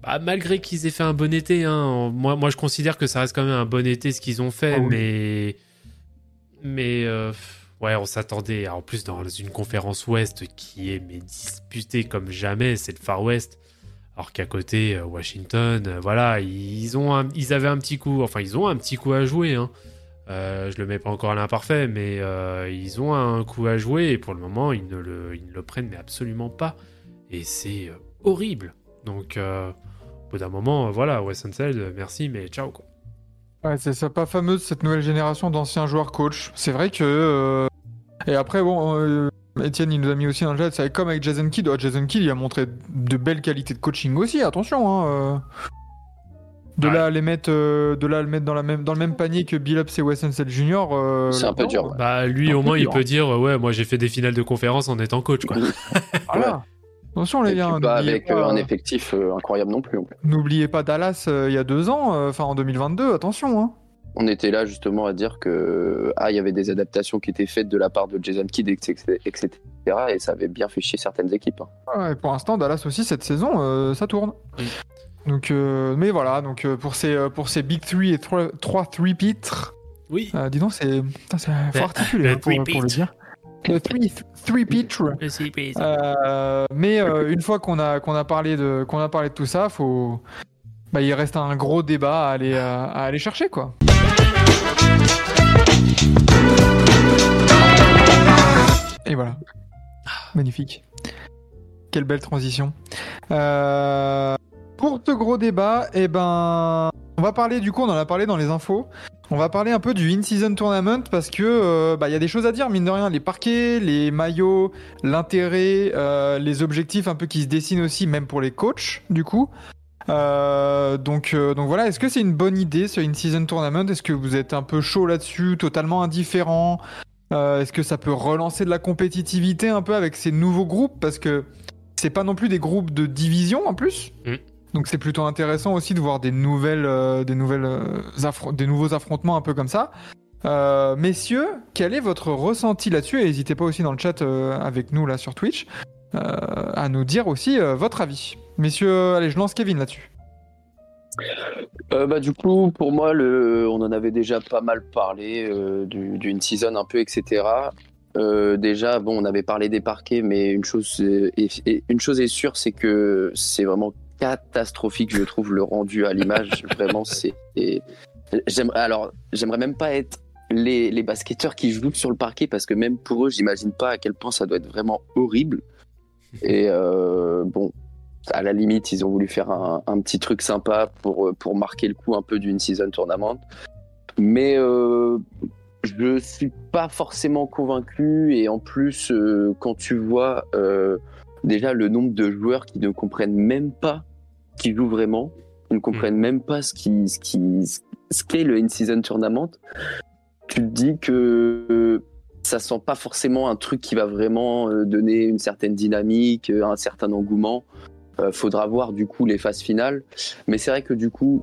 Bah, malgré qu'ils aient fait un bon été, hein, moi, moi je considère que ça reste quand même un bon été ce qu'ils ont fait, Ah oui. mais. Mais. euh, ouais, on s'attendait. En plus, dans une conférence Ouest qui est mais disputée comme jamais, c'est le Far West. Alors qu'à côté, euh, Washington, euh, voilà, ils, ont un- ils avaient un petit coup. Enfin, ils ont un petit coup à jouer, hein. Euh, je le mets pas encore à l'imparfait, mais euh, ils ont un coup à jouer et pour le moment, ils ne le, ils ne le prennent mais absolument pas. Et c'est horrible. Donc, bout d'un moment, euh, voilà, Wes Unseld, euh, merci, mais ciao, quoi. Ouais, c'est ça, pas fameuse cette nouvelle génération d'anciens joueurs coach. C'est vrai que. euh, Et après, bon, euh, Etienne, il nous a mis aussi dans le chat, c'est comme avec Jason Kidd. Oh, Jason Kidd, il a montré de belles qualités de coaching aussi, attention. Hein, euh. De, Ouais. là à les mettre, euh, de là à le mettre dans, la même, dans le même panier que Billups et Wes Unseld Jr. euh, C'est un peu dur, Bah, lui, au moins, il dur, peut hein. dire, ouais, moi, j'ai fait des finales de conférence en étant coach, quoi. Voilà. Attention, les gars. pas n'oubliez avec pas, euh, un euh, effectif euh, incroyable non plus. N'oubliez pas Dallas euh, il y a deux ans, euh, enfin en 2022, attention. Hein. On était là justement à dire que ah il y avait des adaptations qui étaient faites de la part de Jason Kidd, etc. etc. et ça avait bien fait chier certaines équipes. hein. Ouais, pour l'instant, Dallas aussi, cette saison, euh, ça tourne. Oui. Donc, euh, mais voilà, donc euh, pour ces, euh, pour ces Big 3 et 3, 3 pitres Oui. euh, dis donc, c'est. c'est articuler le hein, pour, pour le dire. Le 3 pitre. Euh, mais euh, une fois qu'on a, qu'on a, parlé de, qu'on a parlé de tout ça, faut. Bah, il reste un gros débat à aller, à, à aller chercher, quoi. Et voilà. Magnifique. Quelle belle transition. Euh, pour ce gros débat, eh ben, on va parler du coup, on en a parlé dans les infos. On va parler un peu du in-season tournament parce que euh, bah, il y a des choses à dire mine de rien, les parquets, les maillots, l'intérêt, euh, les objectifs un peu qui se dessinent aussi, même pour les coachs du coup. Euh, donc, donc voilà, est-ce que c'est une bonne idée ce in-season tournament? Est-ce que vous êtes un peu chaud là-dessus, totalement indifférent? Est-ce que ça peut relancer de la compétitivité un peu avec ces nouveaux groupes? Parce que c'est pas non plus des groupes de division en plus. Mm. Donc c'est plutôt intéressant aussi de voir des nouvelles, euh, des nouvelles, euh, des nouveaux affrontements un peu comme ça. Euh, messieurs, quel est votre ressenti là-dessus? Et n'hésitez pas aussi dans le chat avec nous là sur Twitch à nous dire aussi votre avis. Messieurs, allez, je lance Kevin là-dessus. Bah, du coup, pour moi, on en avait déjà pas mal parlé euh, du- d'une season un peu, etc. Déjà, bon, on avait parlé des parquets, mais une chose est sûre, c'est que c'est vraiment catastrophique, je trouve, le rendu à l'image. vraiment, c'est. J'aimerais, alors, j'aimerais même pas être les, les basketteurs qui jouent sur le parquet, parce que même pour eux, j'imagine pas à quel point ça doit être vraiment horrible. Et euh, bon, à la limite, ils ont voulu faire un, un petit truc sympa pour, pour marquer le coup un peu d'une season tournament. Mais euh, je suis pas forcément convaincu. Et en plus, euh, quand tu vois euh, déjà le nombre de joueurs qui ne comprennent même pas qui jouent vraiment, qui ne comprennent même pas ce qui ce qui ce qu'est le in-season tournament, tu te dis que euh, ça sent pas forcément un truc qui va vraiment euh, donner une certaine dynamique, euh, un certain engouement. Euh, faudra voir du coup les phases finales. Mais c'est vrai que du coup,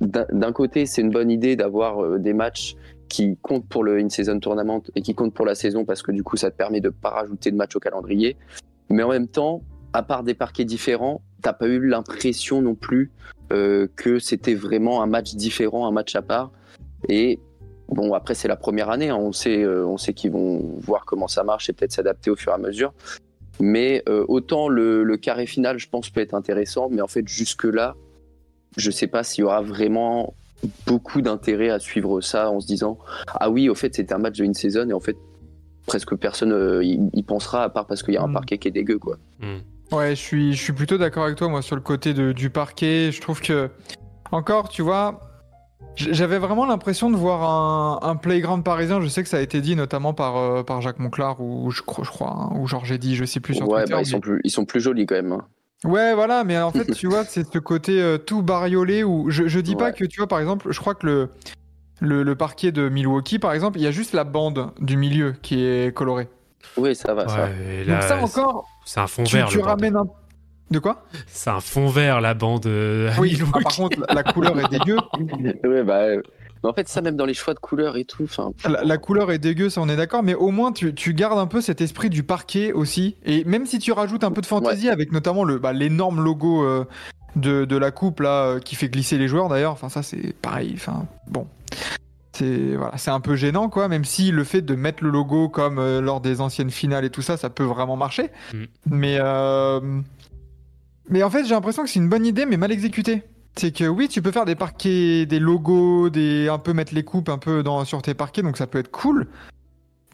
d'un côté, c'est une bonne idée d'avoir des matchs qui comptent pour le in-season tournament et qui comptent pour la saison parce que du coup, ça te permet de pas rajouter de matchs au calendrier. Mais en même temps, à part des parquets différents, t'as pas eu l'impression non plus euh, que c'était vraiment un match différent, un match à part. Et bon, après, c'est la première année. hein. On sait, euh, on sait qu'ils vont voir comment ça marche et peut-être s'adapter au fur et à mesure. Mais euh, autant le, le carré final, je pense, peut être intéressant, mais en fait, jusque-là, je sais pas s'il y aura vraiment beaucoup d'intérêt à suivre ça en se disant Ah oui, au fait, c'était un match de une saison et en fait, presque personne euh, y, y pensera à part parce qu'il y a un Mm. parquet qui est dégueu, quoi. Hmm. Ouais, je suis, je suis plutôt d'accord avec toi, moi, sur le côté de- du parquet. Je trouve que, encore, tu vois, j'avais vraiment l'impression de voir un, un playground parisien. Je sais que ça a été dit notamment par, euh, par Jacques Monclar, ou je crois, je crois hein, ou Georges dit, je sais plus sur Ouais, Twitter. bah, ils, mais- sont plus, ils sont plus jolis quand même. hein. Ouais, voilà, mais en fait, tu vois, c'est ce côté euh, tout bariolé où je, je dis pas Ouais. que, tu vois, par exemple, je crois que le, le, le parquet de Milwaukee, par exemple, il y a juste la bande du milieu qui est colorée. Oui, ça va, ça. Ouais, et là, Donc ça encore, c'est un fond tu, vert. tu le bordel. ramènes un... De quoi? C'est un fond vert la bande. euh, à Oui, ah, par contre, la, la couleur est dégueu. Ouais, bah, euh, mais en fait, ça, même dans les choix de couleurs et tout. Enfin, La, la couleur est dégueu, ça on est d'accord, mais au moins tu, tu gardes un peu cet esprit du parquet aussi. Et même si tu rajoutes un peu de fantaisie avec notamment le bah, l'énorme logo euh, de, de la coupe là euh, qui fait glisser les joueurs d'ailleurs, enfin ça c'est pareil. Enfin bon, c'est voilà, c'est un peu gênant quoi. Même si le fait de mettre le logo comme euh, lors des anciennes finales et tout ça, ça peut vraiment marcher. Mm. Mais euh, mais en fait j'ai l'impression que c'est une bonne idée mais mal exécutée. C'est que oui, tu peux faire des parquets, des logos, des un peu mettre les coupes un peu dans sur tes parquets, donc ça peut être cool.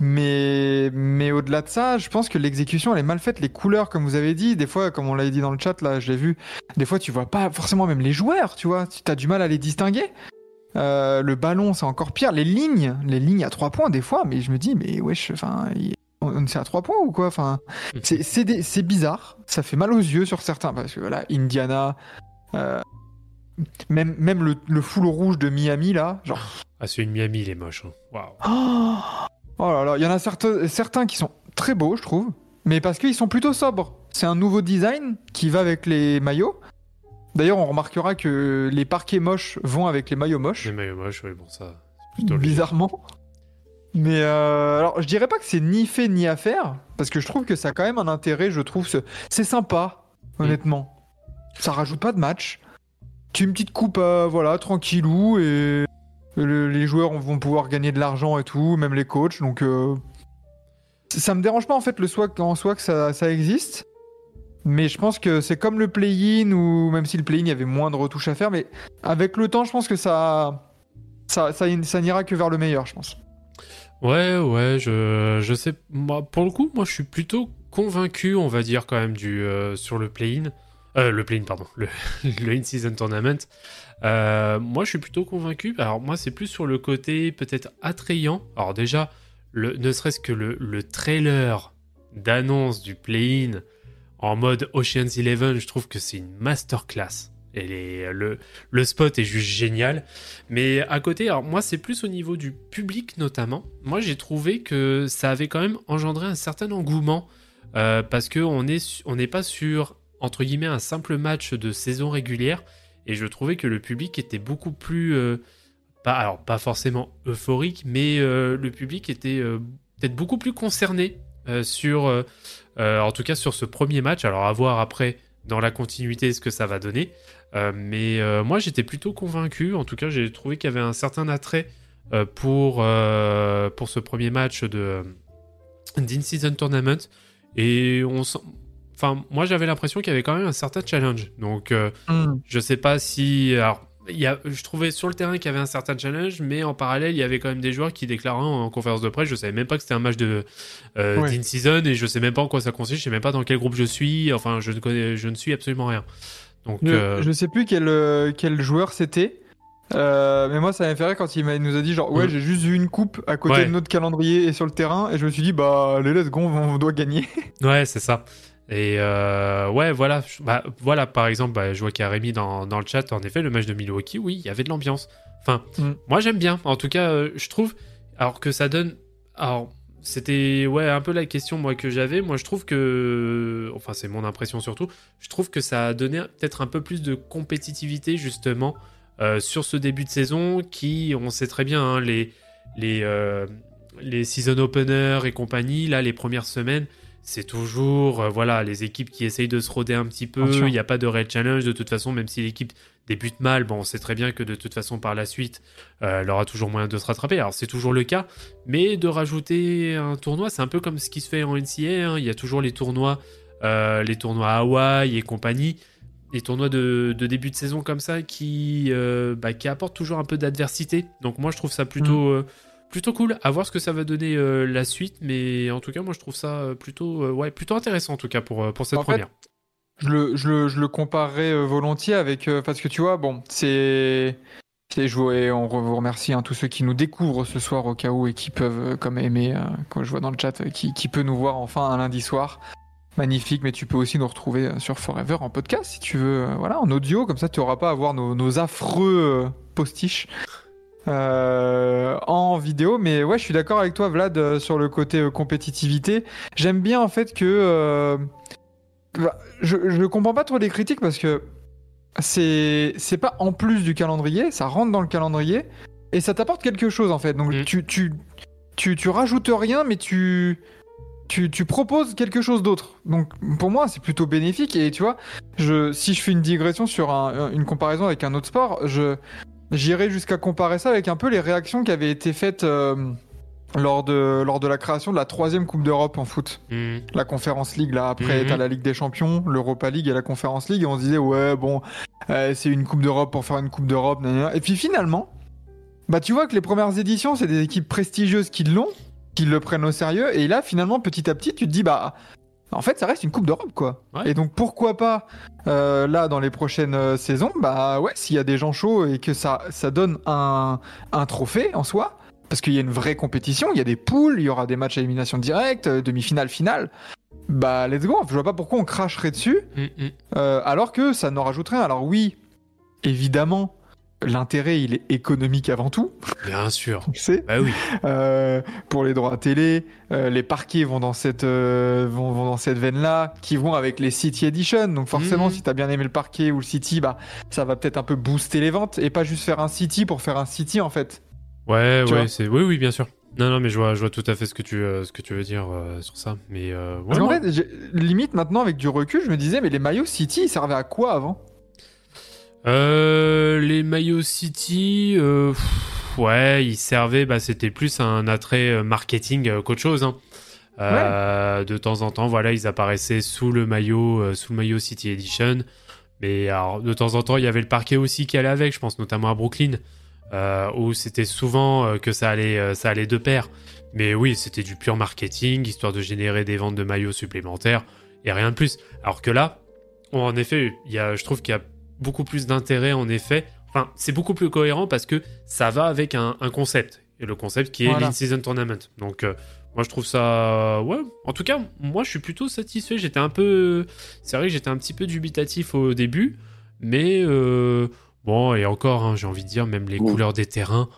Mais mais au-delà de ça, je pense que l'exécution elle est mal faite. Les couleurs, comme vous avez dit, des fois, comme on l'avait dit dans le chat là, je l'ai vu. Des fois, tu vois pas forcément même les joueurs, tu vois. Tu as du mal à les distinguer. Euh, le ballon, c'est encore pire. Les lignes, les lignes à trois points des fois, mais je me dis, mais wesh, enfin, on c'est à trois points ou quoi Enfin, c'est c'est c'est bizarre. Ça fait mal aux yeux sur certains parce que voilà, Indiana. euh, même, même le, le full rouge de Miami là, genre Ah, celui de Miami, il est moche. hein. Waouh. Oh, Oh là là, il y en a certains, certains qui sont très beaux, je trouve, mais parce qu'ils sont plutôt sobres. C'est un nouveau design qui va avec les maillots. D'ailleurs, on remarquera que les parquets moches vont avec les maillots moches, Les maillots moches, oui, bon, ça. c'est plutôt bizarrement. Mais euh, alors, je dirais pas que c'est ni fait ni à faire, parce que je trouve que ça a quand même un intérêt. Je trouve ce- c'est sympa, honnêtement. Ça rajoute pas de match. Tu une petite coupe, euh, voilà, tranquillou, et le- les joueurs vont pouvoir gagner de l'argent et tout, même les coachs. Donc, euh, ça me dérange pas en fait le soi en soi que ça, ça existe. Mais je pense que c'est comme le play-in, ou même si le play-in, il y avait moins de retouches à faire, mais avec le temps, je pense que ça, ça, ça, n'ira que vers le meilleur, je pense. Ouais, ouais, je, je sais. Moi, pour le coup, moi, je suis plutôt convaincu, on va dire, quand même, du, euh, sur le play-in. Euh, le play-in, pardon. Le, le in-season tournament. Euh, moi, je suis plutôt convaincu. Alors, moi, c'est plus sur le côté peut-être attrayant. Alors, déjà, ne serait-ce que le, le trailer d'annonce du play-in en mode Ocean's Eleven, je trouve que c'est une masterclass. Et le, spot est juste génial. Mais à côté, moi, c'est plus au niveau du public notamment. Moi, j'ai trouvé que ça avait quand même engendré un certain engouement euh, parce que on est su- on n'est pas sur entre guillemets un simple match de saison régulière. Et je trouvais que le public était beaucoup plus euh, pas alors pas forcément euphorique, mais euh, le public était peut-être beaucoup plus concerné sur euh, en tout cas sur ce premier match. Alors à voir après dans la continuité ce que ça va donner. Euh, mais euh, moi, j'étais plutôt convaincu. En tout cas, j'ai trouvé qu'il y avait un certain attrait pour, pour ce premier match de d'in-season tournament. Et on sent- Enfin, moi, j'avais l'impression qu'il y avait quand même un certain challenge. Donc, Hmm. je sais pas si. Alors, il y a, je trouvais sur le terrain qu'il y avait un certain challenge, mais en parallèle, il y avait quand même des joueurs qui déclaraient en, conférence de presse. Je savais même pas que c'était un match de euh, Ouais. d'in-season et je sais même pas en quoi ça consiste. Je sais même pas dans quel groupe je suis. Enfin, je ne connais, je ne suis absolument rien. Donc, Je, euh, je sais plus quel, euh, quel joueur c'était. Euh, mais moi, ça m'a fait rire quand il, nous a dit genre ouais Mm. j'ai juste vu une coupe à côté Ouais. de notre calendrier et sur le terrain et je me suis dit bah les let's go on doit gagner. Ouais, c'est ça. Et euh, ouais, voilà, bah, voilà, par exemple, bah, je vois qu'il y a Rémi dans, dans le chat. En effet, le match de Milwaukee, oui, il y avait de l'ambiance. Enfin, Mm. moi j'aime bien. En tout cas, euh, je trouve, alors que ça donne, alors c'était ouais un peu la question moi que j'avais. Moi, je trouve que, enfin, c'est mon impression surtout. Je trouve que ça a donné peut-être un peu plus de compétitivité justement euh, sur ce début de saison, qui, on sait très bien, hein, les les les season openers et compagnie, là, les premières semaines c'est toujours euh, voilà les équipes qui essayent de se roder un petit peu. Il n'y a pas de réel challenge de toute façon, même si l'équipe débute mal. Bon, on sait très bien que de toute façon par la suite, euh, elle aura toujours moyen de se rattraper. Alors c'est toujours le cas, mais de rajouter un tournoi, c'est un peu comme ce qui se fait en NCA. hein. Il y a toujours les tournois, euh, les tournois à Hawaï et compagnie. Les tournois de, de début de saison comme ça qui, bah, qui apportent toujours un peu d'adversité. Donc moi je trouve ça plutôt, euh, plutôt cool. À voir ce que ça va donner euh, la suite, mais en tout cas moi je trouve ça euh, plutôt, euh, ouais, plutôt intéressant en tout cas pour, pour cette En fait, première. Je le, je le, je le comparerais volontiers avec euh, parce que tu vois bon c'est c'est joué on re- vous remercie hein, tous ceux qui nous découvrent ce soir au cas où et qui peuvent comme aimer quand je vois dans le chat qui, qui peut nous voir enfin un lundi soir magnifique mais tu peux aussi nous retrouver sur Forever en podcast si tu veux voilà en audio comme ça tu auras pas à voir nos, nos affreux postiches euh, en vidéo mais ouais je suis d'accord avec toi Vlad euh, sur le côté euh, compétitivité j'aime bien en fait que bah, je, je comprends pas trop les critiques parce que c'est c'est pas en plus du calendrier, ça rentre dans le calendrier et ça t'apporte quelque chose en fait. Donc Mm. tu, tu, tu, tu rajoutes rien mais tu, tu, tu proposes quelque chose d'autre. Donc pour moi c'est plutôt bénéfique et tu vois, je, si je fais une digression sur un- une comparaison avec un autre sport, je j'irais jusqu'à comparer ça avec un peu les réactions qui avaient été faites euh, lors, de, lors de la création de la troisième Coupe d'Europe en foot Hmm. la Conférence League là après Mhm. t'as la Ligue des Champions l'Europa League et la Conférence League et on se disait ouais bon euh, c'est une Coupe d'Europe pour faire une Coupe d'Europe et puis finalement bah tu vois que les premières éditions c'est des équipes prestigieuses qui l'ont qui le prennent au sérieux et là finalement petit à petit tu te dis bah en fait ça reste une Coupe d'Europe quoi Ouais. et donc pourquoi pas euh, là dans les prochaines euh, saisons bah ouais s'il y a des gens chauds et que ça ça donne un un trophée en soi parce qu'il y a une vraie compétition, il y a des poules, il y aura des matchs à élimination directe, euh, demi-finale, finale. Bah, let's go. Je vois pas pourquoi on cracherait dessus, hmm. euh, alors que ça n'en rajoute rien. Alors oui, évidemment, l'intérêt, il est économique avant tout, Bien sûr. tu sais. Bah oui. Euh, pour les droits télé, euh, les parquets vont dans cette, euh, vont, vont dans cette veine-là, qui vont avec les City Edition. Donc forcément, Mhm. si t'as bien aimé le parquet ou le City, bah, ça va peut-être un peu booster les ventes et pas juste faire un City pour faire un City en fait. Ouais, Tu ouais, c'est oui, oui, bien sûr. Non, non, mais je vois, je vois tout à fait ce que tu, euh, ce que tu veux dire euh, sur ça. Mais euh, ouais, fait, limite maintenant avec du recul, je me disais, mais les maillots City, ils servaient à quoi avant? Euh, les maillots City, euh, pff, ouais, ils servaient, bah, c'était plus un attrait euh, marketing qu'autre chose. hein. Euh, De temps en temps, voilà, ils apparaissaient sous le maillot, sous le maillot City Edition. Mais alors, de temps en temps, il y avait le parquet aussi qui allait avec. Je pense notamment à Brooklyn, où c'était souvent que ça allait, ça allait de pair. Mais oui, c'était du pur marketing, histoire de générer des ventes de maillots supplémentaires et rien de plus. Alors que là, en effet, il y a, je trouve qu'il y a beaucoup plus d'intérêt en effet. Enfin, c'est beaucoup plus cohérent parce que ça va avec un, un concept. Et le concept qui est Voilà. l'in-season tournament. Donc, euh, moi, je trouve ça. Ouais. En tout cas, moi, je suis plutôt satisfait. J'étais un peu. C'est vrai que j'étais un petit peu dubitatif au début. Mais euh, bon, et encore, hein, j'ai envie de dire, même les couleurs des terrains.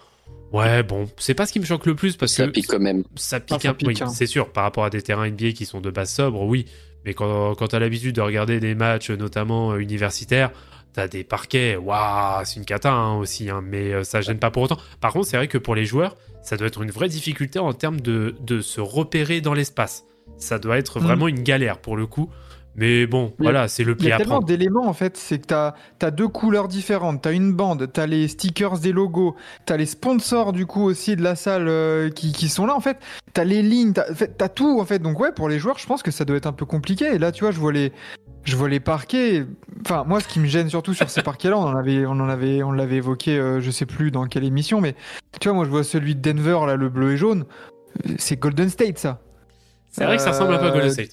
Ouais, bon, c'est pas ce qui me choque le plus parce Ça que pique quand même. ça pique, ça un peu, pique, hein. c'est sûr, par rapport à des terrains NBA qui sont de base sobre, oui. Mais quand, quand t'as l'habitude de regarder des matchs, notamment euh, universitaires, t'as des parquets, waouh, c'est une cata hein, aussi, hein, mais euh, ça gêne pas pour autant. Par contre, c'est vrai que pour les joueurs, ça doit être une vraie difficulté en termes de, de se repérer dans l'espace. Ça doit être Mm. vraiment une galère pour le coup. Mais bon, Il voilà, c'est le Il pli y a à tellement d'éléments en fait, c'est que t'as as deux couleurs différentes, t'as une bande, t'as les stickers des logos, t'as les sponsors du coup aussi de la salle euh, qui, qui sont là en fait, t'as les lignes, t'as en fait, t'as tout en fait. Donc ouais, pour les joueurs, je pense que ça doit être un peu compliqué. Et là, tu vois, je vois les, je vois les parquets. Enfin, moi, ce qui me gêne surtout sur ces parquets-là, on en avait, on en avait, on l'avait évoqué, euh, je sais plus dans quelle émission, mais tu vois, moi, je vois celui de Denver là, le bleu et jaune. Euh, C'est Golden State ça. C'est vrai que ça ressemble un peu à Golden Euh, State.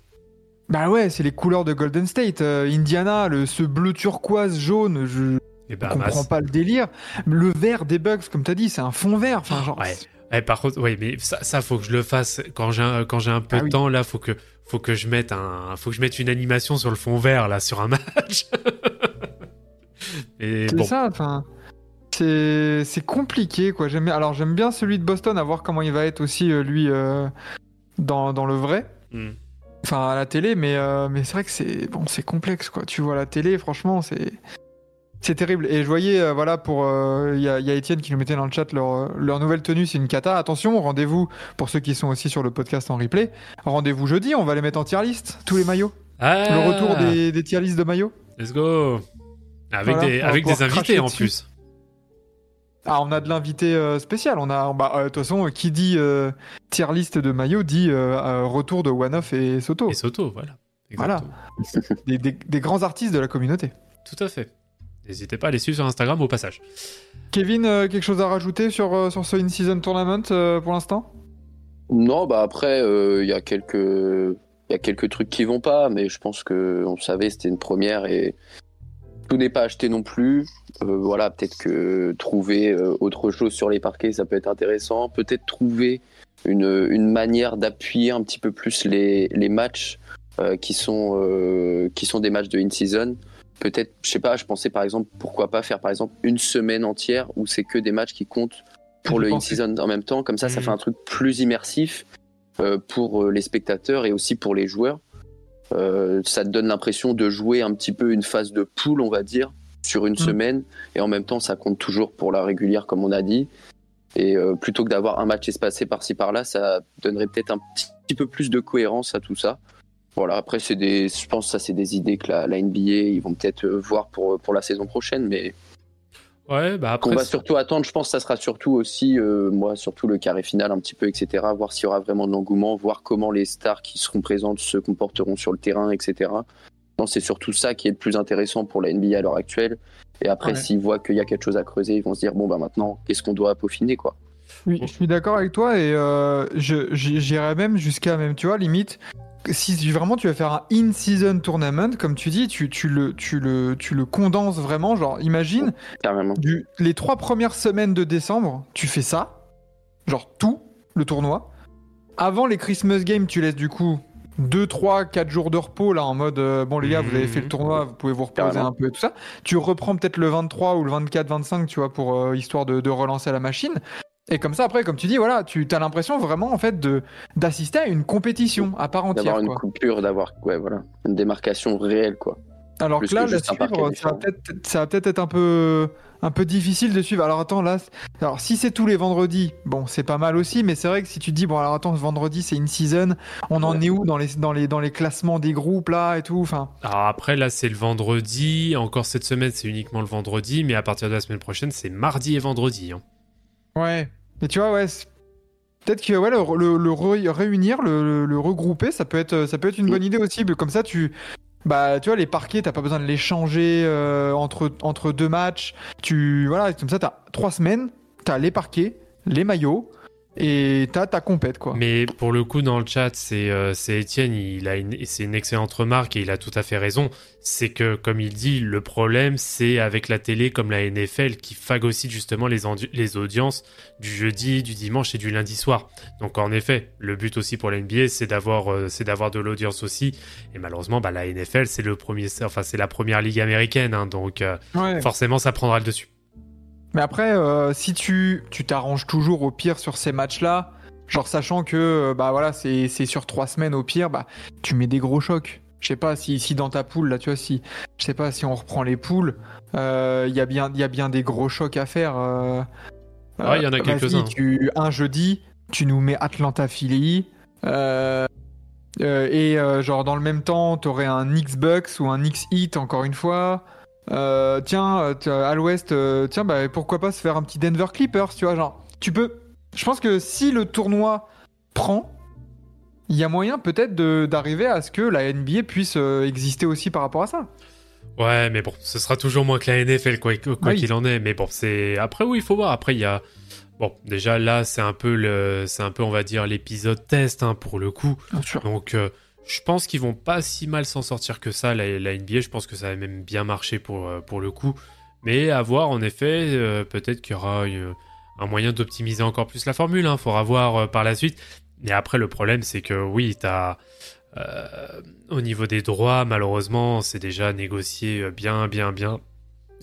Bah ouais, c'est les couleurs de Golden State. Euh, Indiana, le, ce bleu turquoise jaune, je bah, comprends masse. pas le délire. Le vert des Bucks, comme t'as dit, c'est un fond vert. Enfin, genre, Ouais. Eh, par contre, oui, mais ça, ça, faut que je le fasse quand j'ai un, quand j'ai un peu Ah de oui. temps. Là, faut que, faut que je mette un, faut que je mette une animation sur le fond vert là sur un match. C'est bon, ça. Enfin, c'est compliqué quoi. J'aime alors j'aime bien celui de Boston, à voir comment il va être aussi euh, lui euh, dans dans le vrai. hmm. Enfin, à la télé, mais euh, mais c'est vrai que c'est bon, c'est complexe quoi. Tu vois la télé, franchement, c'est c'est terrible. Et je voyais, euh, voilà, pour euh, il y, a, il y a Étienne qui nous mettait dans le chat leur, euh, leur nouvelle tenue, c'est une cata. Attention, rendez-vous pour ceux qui sont aussi sur le podcast en replay. Rendez-vous jeudi, on va les mettre en tier list, tous les maillots. Ah, Le retour des, des tier list de maillots. Let's go. Avec Voilà, des, avec des invités en dessus. plus. Ah, on a de l'invité euh, spécial. On a, bah, euh, de toute façon, qui dit euh, tier list de maillots dit euh, euh, retour de One Off et Soto, Et Soto, voilà. Voilà. Des- des grands artistes de la communauté. Tout à fait. N'hésitez pas à les suivre sur Instagram au passage. Kevin, euh, quelque chose à rajouter sur, euh, sur ce in-season tournament euh, pour l'instant? Non, bah après, euh, il y a quelques, il y a quelques trucs qui vont pas, mais je pense que on le savait, c'était une première et tout n'est pas acheté non plus. Euh, voilà, peut-être que trouver euh, autre chose sur les parquets, ça peut être intéressant. Peut-être trouver une, une manière d'appuyer un petit peu plus les, les matchs euh, qui sont euh, qui sont des matchs de in-season. Peut-être, je sais pas, je pensais par exemple, pourquoi pas faire par exemple une semaine entière où c'est que des matchs qui comptent pour le in-season en même temps. Comme ça, ça Mhm. fait un truc plus immersif euh, pour euh, les spectateurs et aussi pour les joueurs. Euh, ça te donne l'impression de jouer un petit peu une phase de poule, on va dire, sur une Mhm. semaine. Et en même temps, ça compte toujours pour la régulière, comme on a dit. Et euh, plutôt que d'avoir un match espacé par-ci par-là, ça donnerait peut-être un petit, petit peu plus de cohérence à tout ça. Voilà, après, c'est des, je pense que ça, c'est des idées que la, la NBA, ils vont peut-être euh, voir pour, pour la saison prochaine. Mais Ouais, bah qu'on après. va surtout attendre, je pense que ça sera surtout aussi, euh, moi, surtout le carré final un petit peu, etc. Voir s'il y aura vraiment de l'engouement, voir comment les stars qui seront présentes se comporteront sur le terrain, etc. Non, c'est surtout ça qui est le plus intéressant pour la NBA à l'heure actuelle. Et après, Ouais. s'ils voient qu'il y a quelque chose à creuser, ils vont se dire bon bah maintenant, qu'est-ce qu'on doit peaufiner quoi. Oui, je suis d'accord avec toi et euh, j'irais même jusqu'à même, tu vois, limite, si tu- vraiment tu vas faire un in-season tournament, comme tu dis, tu, tu, le, tu, le, tu le condenses vraiment. Genre, imagine, du, les trois premières semaines de décembre, tu fais ça, genre tout, le tournoi. Avant les Christmas Games, tu laisses du coup 2, 3, 4 jours de repos là en mode euh, bon les gars, vous avez fait le Mhm. tournoi, vous pouvez vous reposer Carrément. un peu et tout ça. Tu reprends peut-être le 23 ou le 24, 25, tu vois, pour euh, histoire de, de relancer la machine. Et comme ça, après, comme tu dis, voilà, tu as l'impression vraiment en fait de d'assister à une compétition à part entière. D'avoir une quoi. coupure, d'avoir ouais voilà, une démarcation réelle quoi. Alors plus que là, que parquet suivre, ça va peut-être être un peu un peu difficile de suivre. Alors attends, là, alors si c'est tous les vendredis, bon, c'est pas mal aussi, mais c'est vrai que si tu te dis bon, alors attends, ce vendredi c'est une season, on en est où dans les dans les dans les classements des groupes là et tout, enfin. Alors après, là, c'est le vendredi. Encore cette semaine, c'est uniquement le vendredi. Mais à partir de la semaine prochaine, c'est mardi et vendredi. hein. Ouais. Mais tu vois, ouais. Peut-être que ouais, le, le- réunir, le, le- regrouper, ça peut être, ça peut être une bonne idée aussi. Comme ça, tu, bah, tu vois, les parquets, t'as pas besoin de les changer euh, entre, entre deux matchs. Tu, voilà, comme ça, t'as trois semaines, t'as les parquets, les maillots, et t'as ta compète, quoi. Mais pour le coup, dans le chat, c'est euh, Étienne, il a une, c'est une excellente remarque et il a tout à fait raison. C'est que, comme il dit, le problème, c'est avec la télé comme la NFL qui phagocyte justement les, audiences du jeudi, du dimanche et du lundi soir. Donc, en effet, le but aussi pour la NBA, c'est d'avoir euh, c'est d'avoir de l'audience aussi. Et malheureusement, bah, la NFL, c'est le premier, enfin, c'est la première ligue américaine, hein, donc euh, Ouais. forcément, ça prendra le dessus. Mais après, euh, si tu tu t'arranges toujours au pire sur ces matchs-là, genre sachant que euh, bah voilà, c'est c'est sur trois semaines au pire, bah tu mets des gros chocs. Je sais pas si, si dans ta poule là, tu vois, si je sais pas si on reprend les poules, euh, il y a bien il y a bien des gros chocs à faire. euh, Ouais, il y en a quelques-uns. Tu un jeudi, tu nous mets Atlanta Philly. euh, Euh, et euh, genre dans le même temps, t'aurais un X-Bucks ou un X-Hit encore une fois. Euh, tiens, euh, t- à l'ouest, euh, tiens, bah, pourquoi pas se faire un petit Denver Clippers, tu vois, genre, tu peux. Je pense que si le tournoi prend, il y a moyen peut-être d'arriver à ce que la NBA puisse euh, exister aussi par rapport à ça. Ouais, mais bon, ce sera toujours moins que la NFL, quoi quoi Oui. qu'il en est. Mais bon, c'est. Après, oui, il faut voir. Après, il y a. Bon, déjà là, c'est un peu le, c'est un peu, on va dire, l'épisode test hein, pour le coup. Bien sûr. Donc, euh, je pense qu'ils vont pas si mal s'en sortir que ça, la, NBA. Je pense que ça va même bien marcher pour, euh, le coup. Mais à voir, en effet, euh, peut-être qu'il y aura euh, un moyen d'optimiser encore plus la formule. Il faudra voir par la suite. Mais après, le problème, c'est que oui, euh, au niveau des droits, malheureusement, c'est déjà négocié bien, bien, bien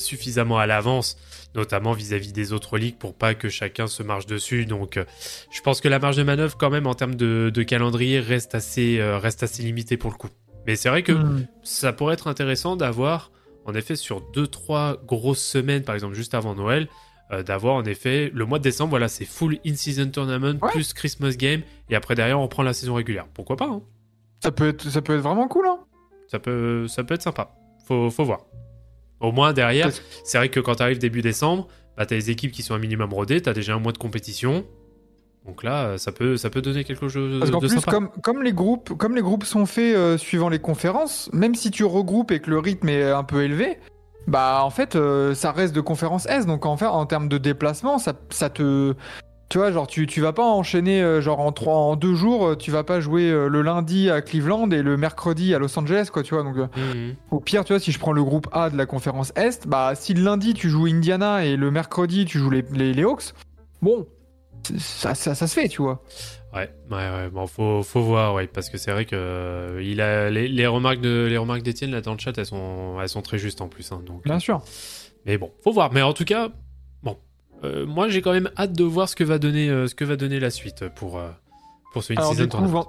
suffisamment à l'avance, notamment vis-à-vis des autres ligues pour pas que chacun se marche dessus. Donc, euh, je pense que la marge de manœuvre, quand même, en termes de, de calendrier, reste assez, euh, reste assez limitée pour le coup. Mais c'est vrai que Hmm. ça pourrait être intéressant d'avoir, en effet, sur 2-3 grosses semaines, par exemple juste avant Noël, euh, d'avoir en effet le mois de décembre, voilà, c'est full in-season tournament Ouais. plus Christmas game, et après derrière on reprend la saison régulière. Pourquoi pas hein Ça, peut être, ça peut être vraiment cool, hein. ça, peut, ça peut être sympa. Faut, faut voir. Au moins derrière, c'est vrai que quand tu arrives début décembre, bah, tu as les équipes qui sont un minimum rodées, tu as déjà un mois de compétition. Donc là, euh, ça peut, ça peut donner quelque chose Parce de, qu'en de plus, sympa. comme, comme, les groupes, comme les groupes sont faits euh, suivant les conférences, même si tu regroupes et que le rythme est un peu élevé, bah en fait, euh, ça reste de conférence S. Donc en fait, en termes de déplacement, ça, ça te. Tu vois, genre, tu, tu vas pas enchaîner, euh, genre, en, trois, en deux jours, euh, tu vas pas jouer euh, le lundi à Cleveland et le mercredi à Los Angeles, quoi, tu vois. Donc, Mhm. au pire, tu vois, si je prends le groupe A de la conférence Est, bah si le lundi tu joues Indiana et le mercredi tu joues les, les, les Hawks, bon, ça, ça, ça se fait, tu vois. Ouais, ouais, ouais. Bon, faut, faut voir, ouais, parce que c'est vrai que il a les, les remarques de les remarques d'Étienne là dans le chat, elles sont, elles sont très justes en plus. hein, donc, Bien sûr. mais bon, faut voir. Mais en tout cas, euh, moi j'ai quand même hâte de voir ce que va donner, euh, ce que va donner la suite pour euh, pour ce Alors du coup, ven-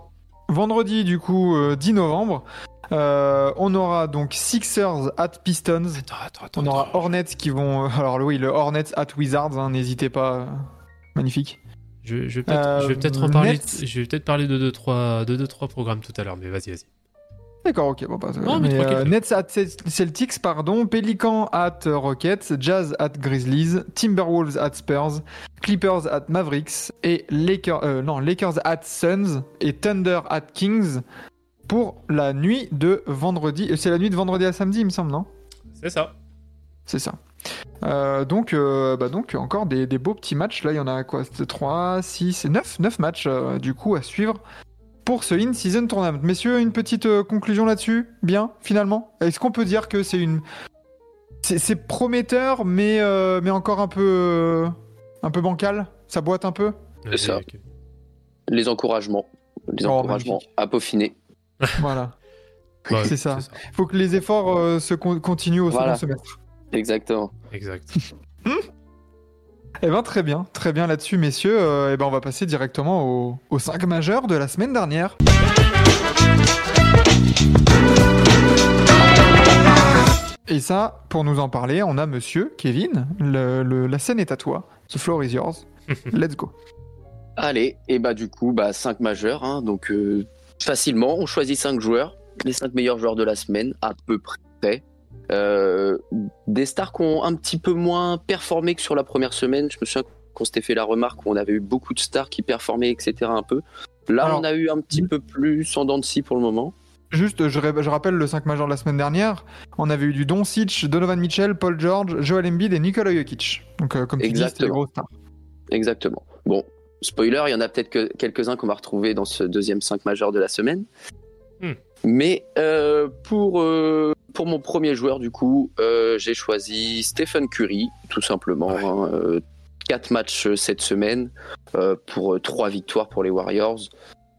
vendredi, du coup, euh, 10 novembre, on aura donc Sixers at Pistons. Attends, attends, attends. On aura. Hornets qui vont... Alors oui, le Hornets at Wizards, hein, n'hésitez pas. Magnifique. Je, je vais peut-être, peut-être en parler. Nets. Je vais peut-être parler de deux trois, de deux trois programmes tout à l'heure, mais vas-y, vas-y. D'accord, ok. Bon, pas, Non, mais euh, Nets at Cel- Celtics, pardon. Pelican at Rockets. Jazz at Grizzlies. Timberwolves at Spurs. Clippers at Mavericks. Et Lakers, euh, non, Lakers at Suns. Et Thunder at Kings. Pour la nuit de vendredi. euh, C'est la nuit de vendredi à samedi, il me semble, non? C'est ça. C'est ça. Euh, donc, euh, bah donc, encore des, des beaux petits matchs. Là, il y en a quoi? C'était 3, 6, 9, 9 matchs euh, du coup à suivre pour ce in-season tournament. Messieurs, une petite euh, conclusion là-dessus? Bien, finalement? Est-ce qu'on peut dire que c'est une. C'est c'est prometteur, mais, euh, mais encore un peu. euh, un peu bancal? Ça boite un peu? Vas-y, ça. Les encouragements. Les Oh, encouragements magnifique. à peaufiner. Voilà. Ouais, C'est ça. faut que les efforts euh, se con- continuent au Voilà. second semestre. Exactement. Exact. Eh ben très bien, très bien là-dessus, messieurs. Euh, eh ben on va passer directement au- aux 5 majeurs de la semaine dernière. Et ça, pour nous en parler, on a monsieur Kevin. Le- le- la scène est à toi. The floor is yours. Let's go. Allez, et bah du coup, bah 5 majeurs, hein, donc euh, facilement, on choisit 5 joueurs, les 5 meilleurs joueurs de la semaine, à peu près. Euh, des stars qui ont un petit peu moins performé que sur la première semaine. Je me souviens qu'on s'était fait la remarque où on avait eu beaucoup de stars qui performaient, etc. un peu. Là, Alors, on a eu un petit peu plus en dents de scie pour le moment. Juste, je, rappelle le 5 majeur de la semaine dernière. On avait eu du Doncic, Donovan Mitchell, Paul George, Joel Embiid et Nikola Jokic. Donc, euh, comme tu dis, c'était les Exactement. grosses stars. Exactement. Bon, spoiler, il y en a peut-être que quelques-uns qu'on va retrouver dans ce deuxième 5 majeur de la semaine. Hmm. Mais euh, pour, euh, pour mon premier joueur, du coup, euh, j'ai choisi Stephen Curry, tout simplement. Ouais. hein, euh, quatre matchs euh, cette semaine euh, pour euh, trois victoires pour les Warriors.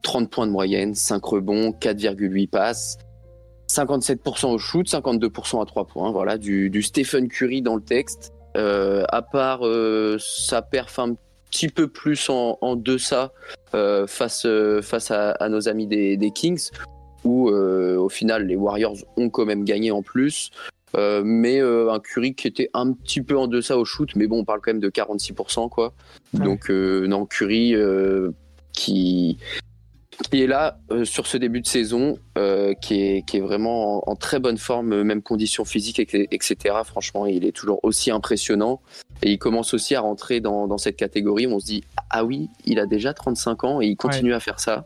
30 points de moyenne, 5 rebonds, 4,8 passes. 57% au shoot, 52% à 3 points. Voilà, du, du Stephen Curry dans le texte. À part sa perf un petit peu plus en, en deçà face, face à, à nos amis des, des Kings, où euh, au final les Warriors ont quand même gagné en plus. Euh, mais euh, un Curry qui était un petit peu en deçà au shoot, mais bon, on parle quand même de 46%, quoi. Ouais. Donc, euh, non, Curry euh, qui, qui est là euh, sur ce début de saison, euh, qui, est, qui est vraiment en, en très bonne forme, même conditions physiques, et- etc. Franchement, il est toujours aussi impressionnant. Et il commence aussi à rentrer dans, dans cette catégorie où on se dit Ah oui, il a déjà 35 ans et il continue à faire ça.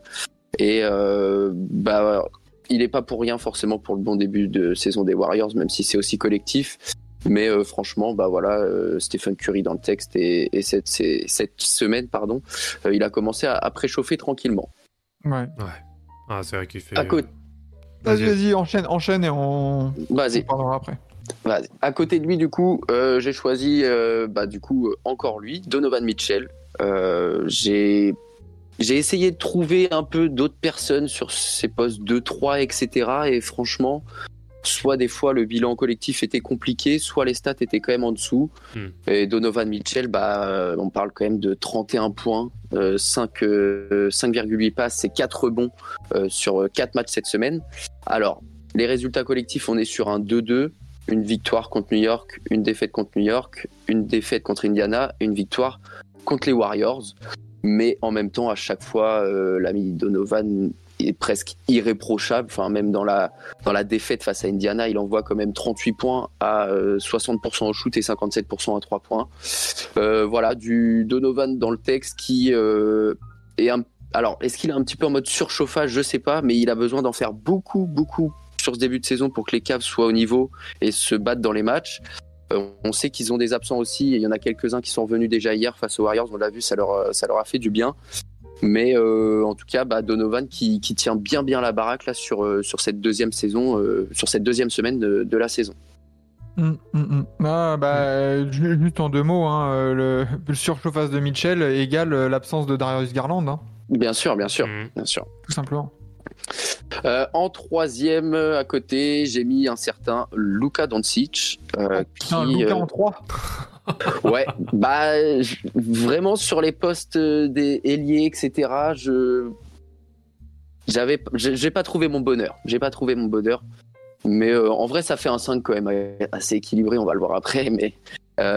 Et euh, bah, il n'est pas pour rien forcément pour le bon début de saison des Warriors, même si c'est aussi collectif. Mais euh, franchement, bah voilà, euh, Stephen Curry dans le texte et, et cette, cette semaine, pardon, euh, il a commencé à, à préchauffer tranquillement. Ouais. Ah, c'est vrai qu'il fait. À côté, Vas-y, Vas-y. enchaîne, enchaîne et on, on vas-y, parlera après. vas-y. À côté de lui, du coup, euh, j'ai choisi, euh, bah du coup, encore lui, Donovan Mitchell. Euh, j'ai j'ai essayé de trouver un peu d'autres personnes sur ces postes 2, 3, etc. Et franchement, soit des fois le bilan collectif était compliqué, soit les stats étaient quand même en dessous. Hmm. Et Donovan Mitchell, bah, euh, on parle quand même de 31 points, euh, 5, euh, 5,8 passes et 4 rebonds euh, sur 4 matchs cette semaine. Alors, les résultats collectifs, on est sur un 2-2, une victoire contre New York, une défaite contre New York, une défaite contre Indiana, une victoire contre les Warriors. Mais en même temps, à chaque fois, euh, l'ami Donovan est presque irréprochable. Enfin, même dans la, dans la défaite face à Indiana, il envoie quand même 38 points à euh, 60% au shoot et 57% à 3 points. Euh, voilà, du Donovan dans le texte qui euh, est un. Alors, est-ce qu'il est un petit peu en mode surchauffage? Je sais pas, mais il a besoin d'en faire beaucoup, beaucoup sur ce début de saison pour que les Cavs soient au niveau et se battent dans les matchs. Euh, on sait qu'ils ont des absents aussi. Il y en a quelques-uns qui sont revenus déjà hier face aux Warriors. On l'a vu, ça leur, euh, ça leur a fait du bien. Mais euh, en tout cas, bah, Donovan qui, qui tient bien bien la baraque là sur, sur cette deuxième saison, euh, sur cette deuxième semaine de, de la saison. Hum, hum, hum. Ah, bah, ju- juste en deux mots, hein, le, le surchauffage de Mitchell égale l'absence de Darius Garland, hein, Bien sûr, bien sûr, bien sûr. tout simplement. Euh, en troisième euh, à côté, j'ai mis un certain Luka Doncic. euh, Putain, qui, Luka euh, en 3. Ouais, bah vraiment sur les postes des ailiers, etc. Je j'avais, j'ai pas trouvé mon bonheur. J'ai pas trouvé mon bonheur. Mais en vrai, ça fait un 5 quand même assez équilibré. On va le voir après. Mais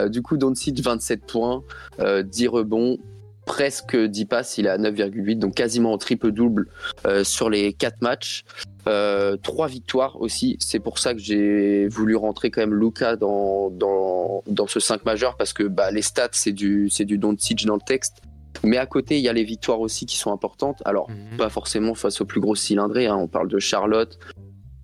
du coup, Doncic 27 points, euh, 10 rebonds, presque 10 passes. Il est à 9,8, donc quasiment en triple double euh, sur les 4 matchs. Euh, trois victoires aussi. C'est pour ça que j'ai voulu rentrer quand même Luca dans, dans, dans ce 5 majeur parce que bah, les stats, c'est du, c'est du Doncic dans le texte. Mais à côté, il y a les victoires aussi qui sont importantes. Alors, Mhm. pas forcément face aux plus grosses cylindrées. hein. On parle de Charlotte,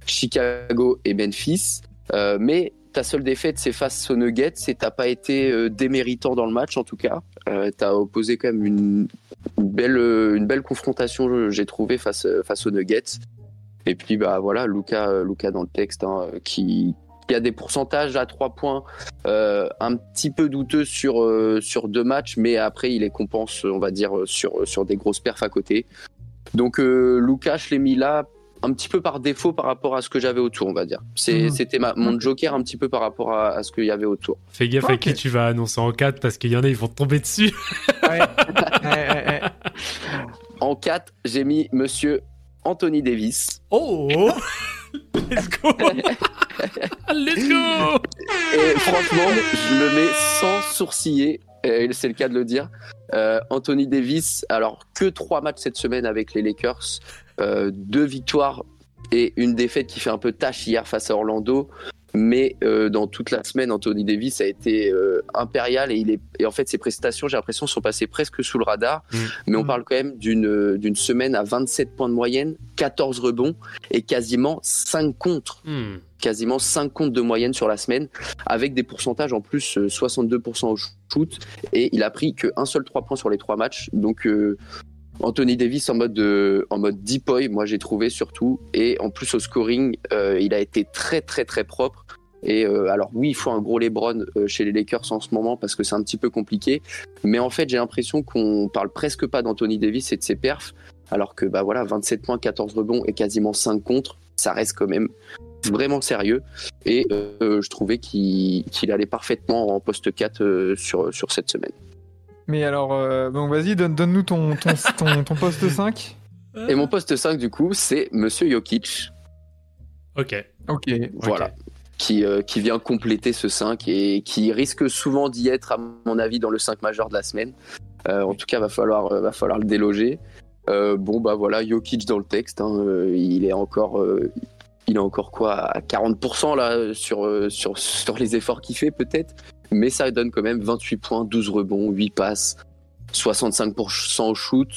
Chicago et Memphis. Euh, mais ta seule défaite, c'est face aux Nuggets et t'as pas été euh, déméritant dans le match en tout cas. Euh, t'as opposé quand même une, belle, euh, une belle confrontation, j'ai trouvé, face, euh, face aux Nuggets. Et puis, bah voilà, Luca, Luca dans le texte, hein, qui, a des pourcentages à trois points un petit peu douteux sur, sur deux matchs, mais après, il les compense, on va dire, sur, sur des grosses perfs à côté. Donc, Luca, je l'ai mis là un petit peu par défaut par rapport à ce que j'avais autour, on va dire. Mhm. C'était mon joker un petit peu par rapport à, à ce qu'il y avait autour. Fais gaffe à qui tu vas annoncer en 4 parce qu'il y en a, ils vont te tomber dessus. Ouais. Ouais, ouais, ouais. En 4, j'ai mis monsieur Anthony Davis. Oh Let's go Let's go Et franchement, je le mets sans sourciller, et c'est le cas de le dire. Euh, Anthony Davis, alors que trois matchs cette semaine avec les Lakers, deux victoires et une défaite qui fait un peu tâche hier face à Orlando. Mais euh, dans toute la semaine, Anthony Davis a été euh, impérial et, il est, et en fait ses prestations, j'ai l'impression, sont passées presque sous le radar. Mm. Mais on Mm. parle quand même d'une d'une semaine à 27 points de moyenne, 14 rebonds et quasiment 5 contre Hmm. quasiment 5 comptes de moyenne sur la semaine, avec des pourcentages en plus euh, 62% au shoot, et il a pris qu'un seul 3 points sur les 3 matchs. Donc euh, Anthony Davis en mode, euh, en moi j'ai trouvé surtout, et en plus au scoring, euh, il a été très très très propre. Et euh, alors oui, il faut un gros LeBron euh, chez les Lakers en ce moment parce que c'est un petit peu compliqué, mais en fait j'ai l'impression qu'on parle presque pas d'Anthony Davis et de ses perfs, alors que bah voilà, 27 points, 14 rebonds et quasiment 5 contre, ça reste quand même vraiment sérieux et je trouvais qu'il allait parfaitement en poste 4 euh, sur, sur cette semaine. Mais alors, euh, donc vas-y, donne- donne-nous ton, ton, ton, ton poste 5. Et mon poste 5 du coup c'est Monsieur Jokic, Ok. Ok. voilà, qui, euh, qui vient compléter ce 5 et qui risque souvent d'y être à mon avis dans le 5 majeur de la semaine. Euh, en tout cas va falloir, euh, va falloir le déloger. Euh, bon bah voilà, Jokic dans le texte, hein, euh, il est encore, euh, il est encore quoi à 40% là sur, euh, sur sur les efforts qu'il fait peut-être, mais ça donne quand même 28 points, 12 rebonds, 8 passes, 65% au shoot.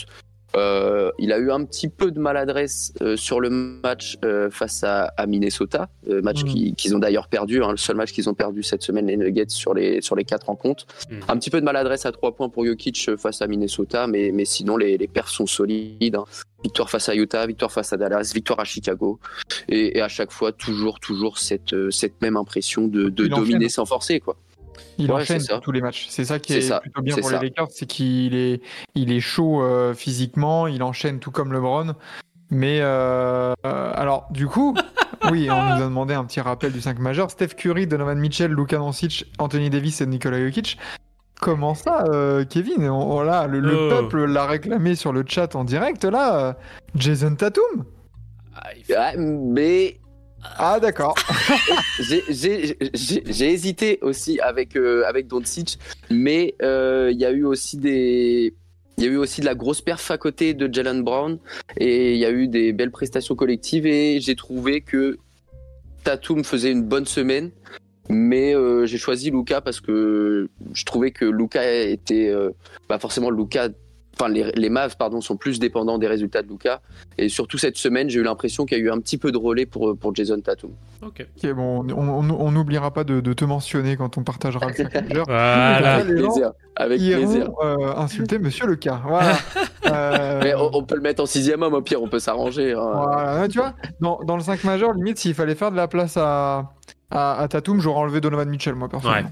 Euh, il a eu un petit peu de maladresse euh, sur le match euh, face à, à Minnesota, match qui- qu'ils ont d'ailleurs perdu, hein, le seul match qu'ils ont perdu cette semaine les Nuggets sur les sur les quatre rencontres. Mhm. Un petit peu de maladresse à trois points pour Jokic face à Minnesota, mais, mais sinon les, les perfs sont solides. hein. Victoire face à Utah, victoire face à Dallas, victoire à Chicago, et, et à chaque fois toujours toujours cette cette même impression de, de dominer sans forcer quoi. Il Ouais, enchaîne tous les matchs. C'est ça qui est ça, plutôt bien pour ça. les Lakers, c'est qu'il est, il est chaud euh, physiquement, il enchaîne tout comme LeBron. Mais euh, euh, alors, du coup, oui, on nous a demandé un petit rappel du 5 majeur. Steph Curry, Donovan Mitchell, Luka Doncic, Anthony Davis et Nikola Jokic. Comment ça, euh, Kevin? On, on- là, le, le Oh. peuple l'a réclamé sur le chat en direct. Là, Jason Tatum? Il fait- Ah, mais Ah, d'accord. j'ai- hésité aussi avec euh, avec mais euh, il y a eu aussi des il y a eu aussi de la grosse perf à côté de Jalen Brown et il y a eu des belles prestations collectives et j'ai trouvé que Tatum faisait une bonne semaine, mais euh, j'ai choisi Luca parce que je trouvais que Luca était euh, bah forcément Luca enfin les, les Mavs pardon sont plus dépendants des résultats de Luca et surtout cette semaine j'ai eu l'impression qu'il y a eu un petit peu de relais pour pour Jason Tatum. Ok. Bon, on- n'oubliera pas de, de te mentionner quand on partagera le 5 majeur. Voilà. Avec plaisir. Avec plaisir. iront euh, insulter Monsieur le cas. Voilà. Euh, Mais on, on peut le mettre en sixième homme, au pire, on peut s'arranger. hein. voilà. Ouais, Tu vois, dans, dans le 5 majeur, limite, s'il fallait faire de la place à, à, à Tatum, j'aurais enlevé Donovan Mitchell, moi, personnellement.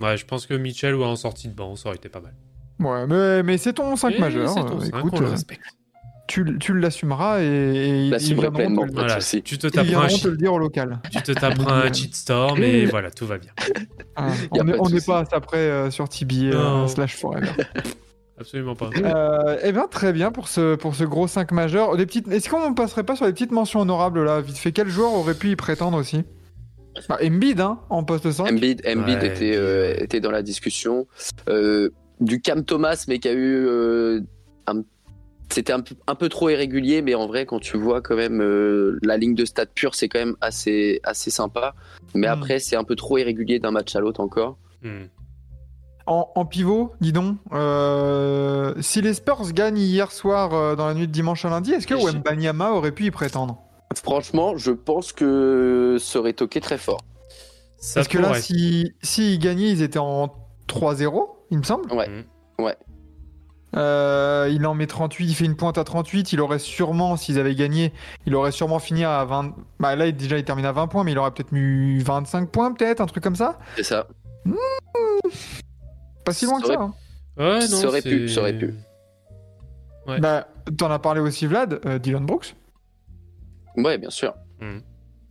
Ouais, je pense que Mitchell ou en sortie de banc, ça aurait été pas mal. Ouais, mais, mais c'est ton 5 Et majeur. Ton euh, 5, écoute, on le euh, respecte. tu, tu l'assumeras et, et ils te Pas Voilà, tu te taperas un, te le dire au local. tu te taperas un cheat storm et voilà, tout va bien. Hein, Y a on pas n'est pas à ça près euh, sur TBA Non. euh, slash forever. Absolument pas. Euh, eh bien, très bien pour ce, pour ce gros 5 majeur. Des petites... Est-ce qu'on passerait pas sur les petites mentions honorables là Vite fait, quel joueur aurait pu y prétendre aussi? Bah, Embiid, hein, en poste 5. Embiid, Embiid Ouais, était, euh, était dans la discussion. Du Cam Thomas, mais qui a eu. euh, un- C'était un, peu- un peu trop irrégulier, mais en vrai, quand tu vois quand même euh, la ligne de stats pure, c'est quand même assez, assez sympa. Mais Mm. après, c'est un peu trop irrégulier d'un match à l'autre encore. Hmm. En, en pivot, dis donc, euh, si les Spurs gagnent hier soir euh, dans la nuit de dimanche à lundi, est-ce que Wembanyama aurait pu y prétendre? Franchement, je pense que ça aurait toqué très fort. Parce que là, pourrait. si, s'ils gagnaient, ils étaient en 3-0, il me semble. Ouais. Hmm. Euh, il en met 38, il fait une pointe à 38. Il aurait sûrement, s'ils avaient gagné, il aurait sûrement fini à 20. Bah là, il- déjà, il termine à 20 points, mais il aurait peut-être mis 25 points, peut-être, un truc comme ça. C'est ça. Pas si loin que Ça ça. hein. Ouais, non, Ça aurait pu, ça aurait pu. Ouais. Bah, t'en as parlé aussi, Vlad, euh, Dylan Brooks. Ouais, bien sûr. Hmm,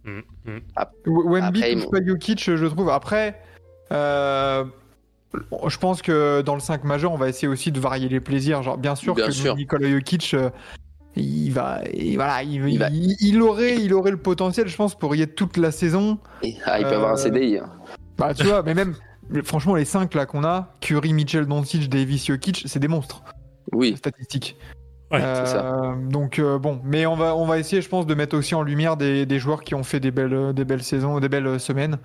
hmm. W- Wemby pas Jokic, je trouve. Après, euh, je pense que dans le 5 majeur, on va essayer aussi de varier les plaisirs. Genre, bien sûr Bien que sûr. Nikola Jokic, euh, il va, il, voilà, il, Il va- il- il aurait, il aurait le potentiel, je pense, pour y être toute la saison. Ah, il peut avoir un Euh, CDI. hein. Bah, tu vois, mais même, franchement, les 5 là qu'on a, Curry, Mitchell, Doncic, Davis, Jokic, c'est des monstres Oui, statistiques. Ouais, Euh, c'est ça. Donc euh, bon, mais on va, on va essayer, je pense, de mettre aussi en lumière des, des joueurs qui ont fait des belles, des belles saisons, des belles semaines.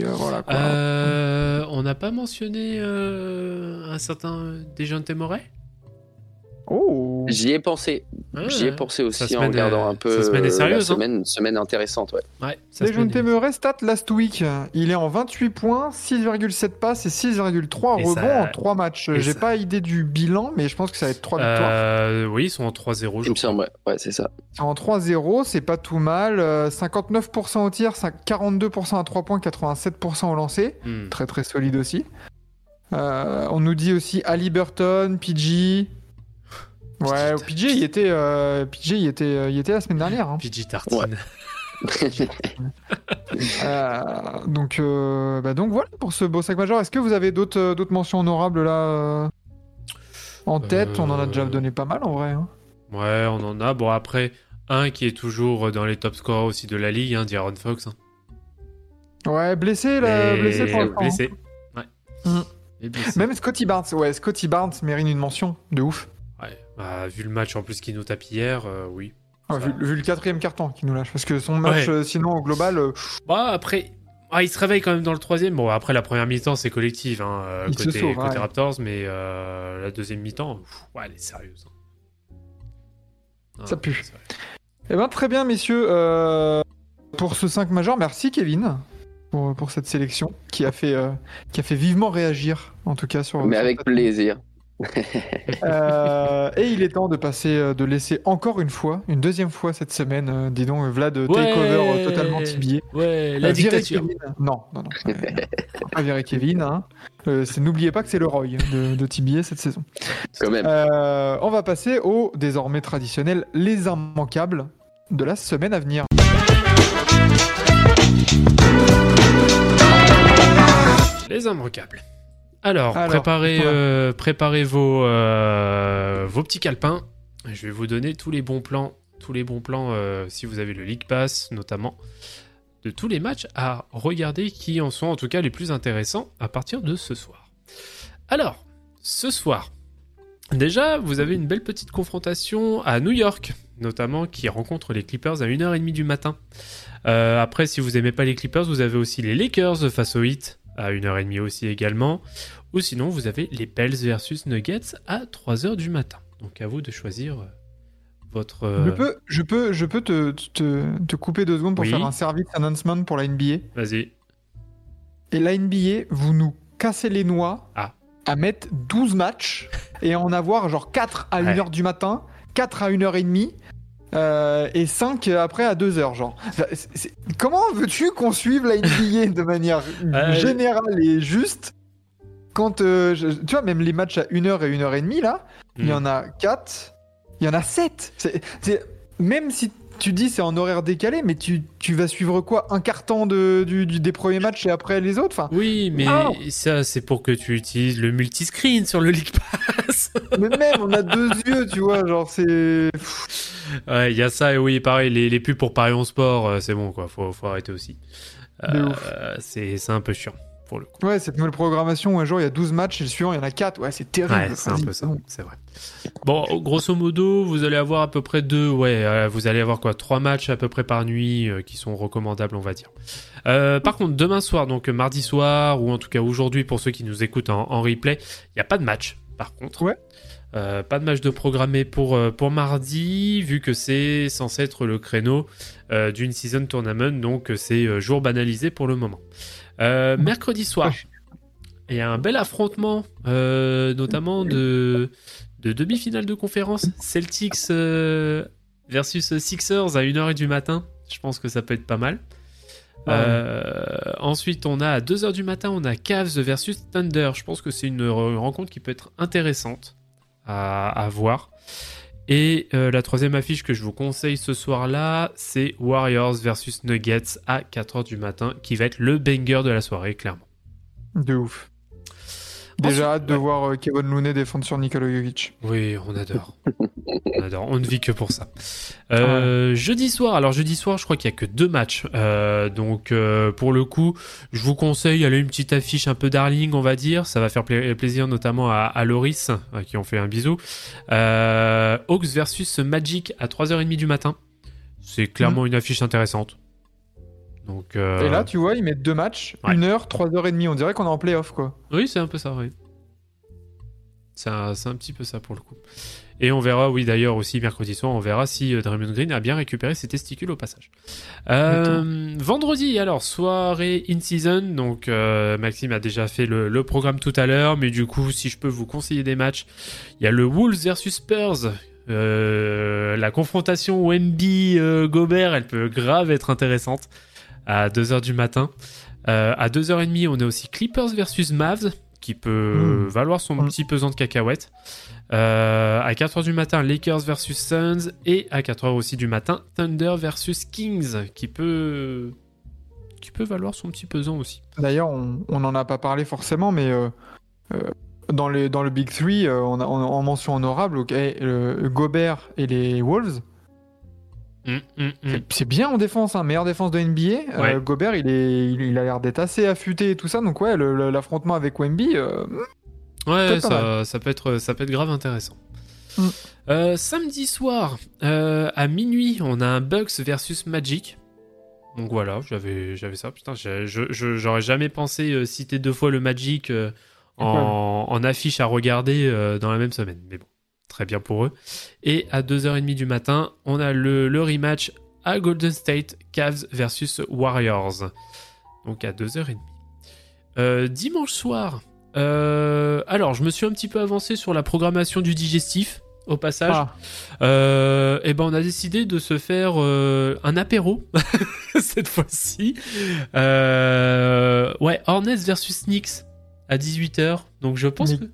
Euh. Euh, on n'a pas mentionné euh, un certain Dejounte Murray Oh. j'y ai pensé. Ouais, J'y ai pensé aussi en semaine regardant est- un peu sa semaine est euh, sérieuse, la hein. semaine, semaine intéressante. Ouais. Ouais, met- Murray, stat last week. Il est en 28 points, 6,7 passes et 6,3 Et rebonds ça- en 3 matchs. J'ai ça- pas idée du bilan, mais je pense que ça va être 3 victoires. Euh, oui, ils sont en 3-0, je Il me semble, ouais, ouais c'est ça. En 3-0, c'est pas tout mal. Euh, 59% au tir, 42% à 3 points, 87% au lancer. Hmm. Très très solide aussi. Euh, on nous dit aussi Ali Burton, PG. Ouais, PG il était, euh, PG il était, euh, il était la semaine dernière. hein. PG Tartine. Euh, donc, euh, bah donc voilà pour ce beau sac majeur. Est-ce que vous avez d'autres euh, d'autres mentions honorables là euh, en tête? On en a déjà Euh, donné pas mal en vrai. hein. Ouais, on en a. Bon, après, un qui est toujours dans les top scorers aussi de la ligue, hein, D'Aaron Fox. hein. Ouais, blessé là, blessé pour blessé. Ouais. Mm. Blessé. Même Scotty Barnes, ouais, Scotty Barnes mérite une mention de ouf. Ouais. Ah, vu le match en plus qu'il nous tape hier, euh, oui. Ah, vu, vu le quatrième carton qui nous lâche. Parce que son match, Ouais. euh, sinon, au global, euh, Bah, après, ah, il se réveille quand même dans le troisième. Bon, après, la première mi-temps, c'est collectif, hein, euh, Il se côté, sauve, côté ouais. Raptors, mais euh, la deuxième mi-temps, ouais, elle est sérieuse. hein. Ah, Ça pue. Eh ben, très bien, messieurs. euh, pour ce 5 majeur, merci Kevin pour, pour cette sélection qui a, fait, euh, qui a fait vivement réagir, en tout cas, sur. Mais sur avec plaisir. Euh, et il est temps de passer, euh, de laisser encore une fois, une deuxième fois cette semaine, euh, dis donc, Vlad, euh, takeover euh, totalement tibier. Ouais, Euh, virer Kevin. Non, non, non. euh, pas virer Kevin. Hein. Euh, N'oubliez pas que c'est le Roy de, de Tibier cette saison. Quand même. Euh, on va passer au désormais traditionnel les immanquables de la semaine à venir. Les immanquables. Alors, Alors, préparez, voilà. euh, préparez vos, euh, vos petits calepins. Je vais vous donner tous les bons plans, tous les bons plans, euh, si vous avez le League Pass notamment, de tous les matchs à regarder qui en sont en tout cas les plus intéressants à partir de ce soir. Alors, ce soir, déjà, vous avez une belle petite confrontation à New York, notamment qui rencontre les Clippers à 1h30 du matin. Euh, après, si vous aimez pas les Clippers, vous avez aussi les Lakers face aux Heat à 1h30 aussi également. Ou sinon, vous avez les Pels versus Nuggets à 3h du matin. Donc à vous de choisir euh, votre... euh, Je peux, je peux, je peux te, te, te couper deux secondes pour Oui. faire un service announcement pour la NBA. Vas-y. Et la NBA, vous nous cassez les noix Ah. à mettre 12 matchs et en avoir genre 4 à Ouais. 1h du matin, 4 à 1h30 euh, et 5 après à 2h. Genre. Enfin, c'est- c'est- Comment veux-tu qu'on suive la NBA de manière Euh, générale et juste quand euh, je- tu vois même les matchs à 1h et 1h30 là, il y Hmm. en a 4, il y en a 7. C'est, c'est- même si tu dis c'est en horaire décalé, mais tu, tu vas suivre quoi? Un temps de, du, du- des premiers matchs et après les autres? Enfin, Oui, mais ça, c'est pour que tu utilises le multiscreen sur le League Pass. Mais même, on a deux yeux, tu vois, genre c'est. ouais, il y a ça, et oui, pareil, les, les pubs pour Paris en sport, euh, c'est bon, quoi, faut, faut arrêter aussi. Euh, c'est un peu chiant, pour le coup. Ouais, cette nouvelle programmation où un jour il y a 12 matchs et le suivant il y en a 4. Ouais, c'est terrible. Ouais, c'est un peu ça, bon. c'est vrai. Bon, grosso modo, vous allez avoir à peu près deux, ouais, euh, vous allez avoir quoi, trois matchs à peu près par nuit euh, qui sont recommandables, on va dire. Euh, par contre, demain soir, donc mardi soir, ou en tout cas aujourd'hui pour ceux qui nous écoutent en, en replay, il n'y a pas de match, par contre. Ouais. Euh, pas de match de programmé pour, euh, pour mardi, vu que c'est censé être le créneau euh, d'une season tournament, donc c'est euh, jour banalisé pour le moment. Euh, mercredi soir, il y a un bel affrontement, euh, notamment de, de demi-finale de conférence Celtics euh, versus Sixers à 1h du matin. Je pense que ça peut être pas mal. Ah ouais. Ensuite, on a à 2h du matin, on a Cavs versus Thunder. Je pense que c'est une re- rencontre qui peut être intéressante à, à voir. Et euh, la troisième affiche que je vous conseille ce soir-là, c'est Warriors versus Nuggets à 4h du matin, qui va être le banger de la soirée, clairement. De ouf. Déjà hâte de ouais. voir euh, Kevin Looney défendre sur Nikola Jokic. Oui, on adore. on adore. On ne vit que pour ça. Euh, Jeudi soir, alors jeudi soir, je crois qu'il y a que deux matchs. Euh, donc euh, pour le coup, je vous conseille aller une petite affiche un peu darling, on va dire. Ça va faire pla- plaisir notamment à, à Loris, à qui on fait un bisou. Euh, Hawks versus Magic à 3h30 du matin. C'est clairement une affiche intéressante. Donc, euh, Et là, tu vois, ils mettent deux matchs, Ouais. 1 heure, 3h30. On dirait qu'on est en playoff, quoi. Oui, c'est un peu ça, oui. C'est un, c'est un petit peu ça pour le coup. Et on verra, oui d'ailleurs aussi mercredi soir, on verra si euh, Draymond Green a bien récupéré ses testicules au passage. Euh, vendredi, alors soirée in season, donc euh, Maxime a déjà fait le, le programme tout à l'heure, mais du coup si je peux vous conseiller des matchs, il y a le Wolves versus Spurs. Euh, la confrontation Wemby euh, Gobert, elle peut grave être intéressante à 2h du matin. Euh, à 2h30, on a aussi Clippers versus Mavs qui peut Mm. valoir son Mm. petit pesant de cacahuètes. Euh, à 4h du matin, Lakers versus Suns. Et à 4h aussi du matin, Thunder versus Kings qui peut, qui peut valoir son petit pesant aussi. D'ailleurs, on n'en a pas parlé forcément, mais euh, euh, dans, les, dans le Big Three, on a on, en mention honorable, ok, le Gobert et les Wolves. Mm, mm, mm. C'est- bien en défense, hein, meilleure défense de NBA. Euh. Gobert, il, est, il, il a l'air d'être assez affûté et tout ça, donc ouais, l'affrontement avec Wemby, euh, Ouais, ça, ça, peut être, ça peut être grave intéressant. Euh, samedi soir, à minuit, on a un Bucks versus Magic. Donc voilà, j'avais, ça. Putain, j'aurais jamais pensé citer deux fois le Magic en, en affiche à regarder dans la même semaine. Mais bon, très bien pour eux. Et à 2h30 du matin, on a le, le rematch à Golden State, Cavs versus Warriors. Donc à 2h30. Euh, dimanche soir, euh, alors je me suis un petit peu avancé sur la programmation du digestif. Au passage, Ah, euh, et ben on a décidé de se faire euh, un apéro cette fois-ci. Ouais, Hornets versus Knicks à 18h. Donc je pense que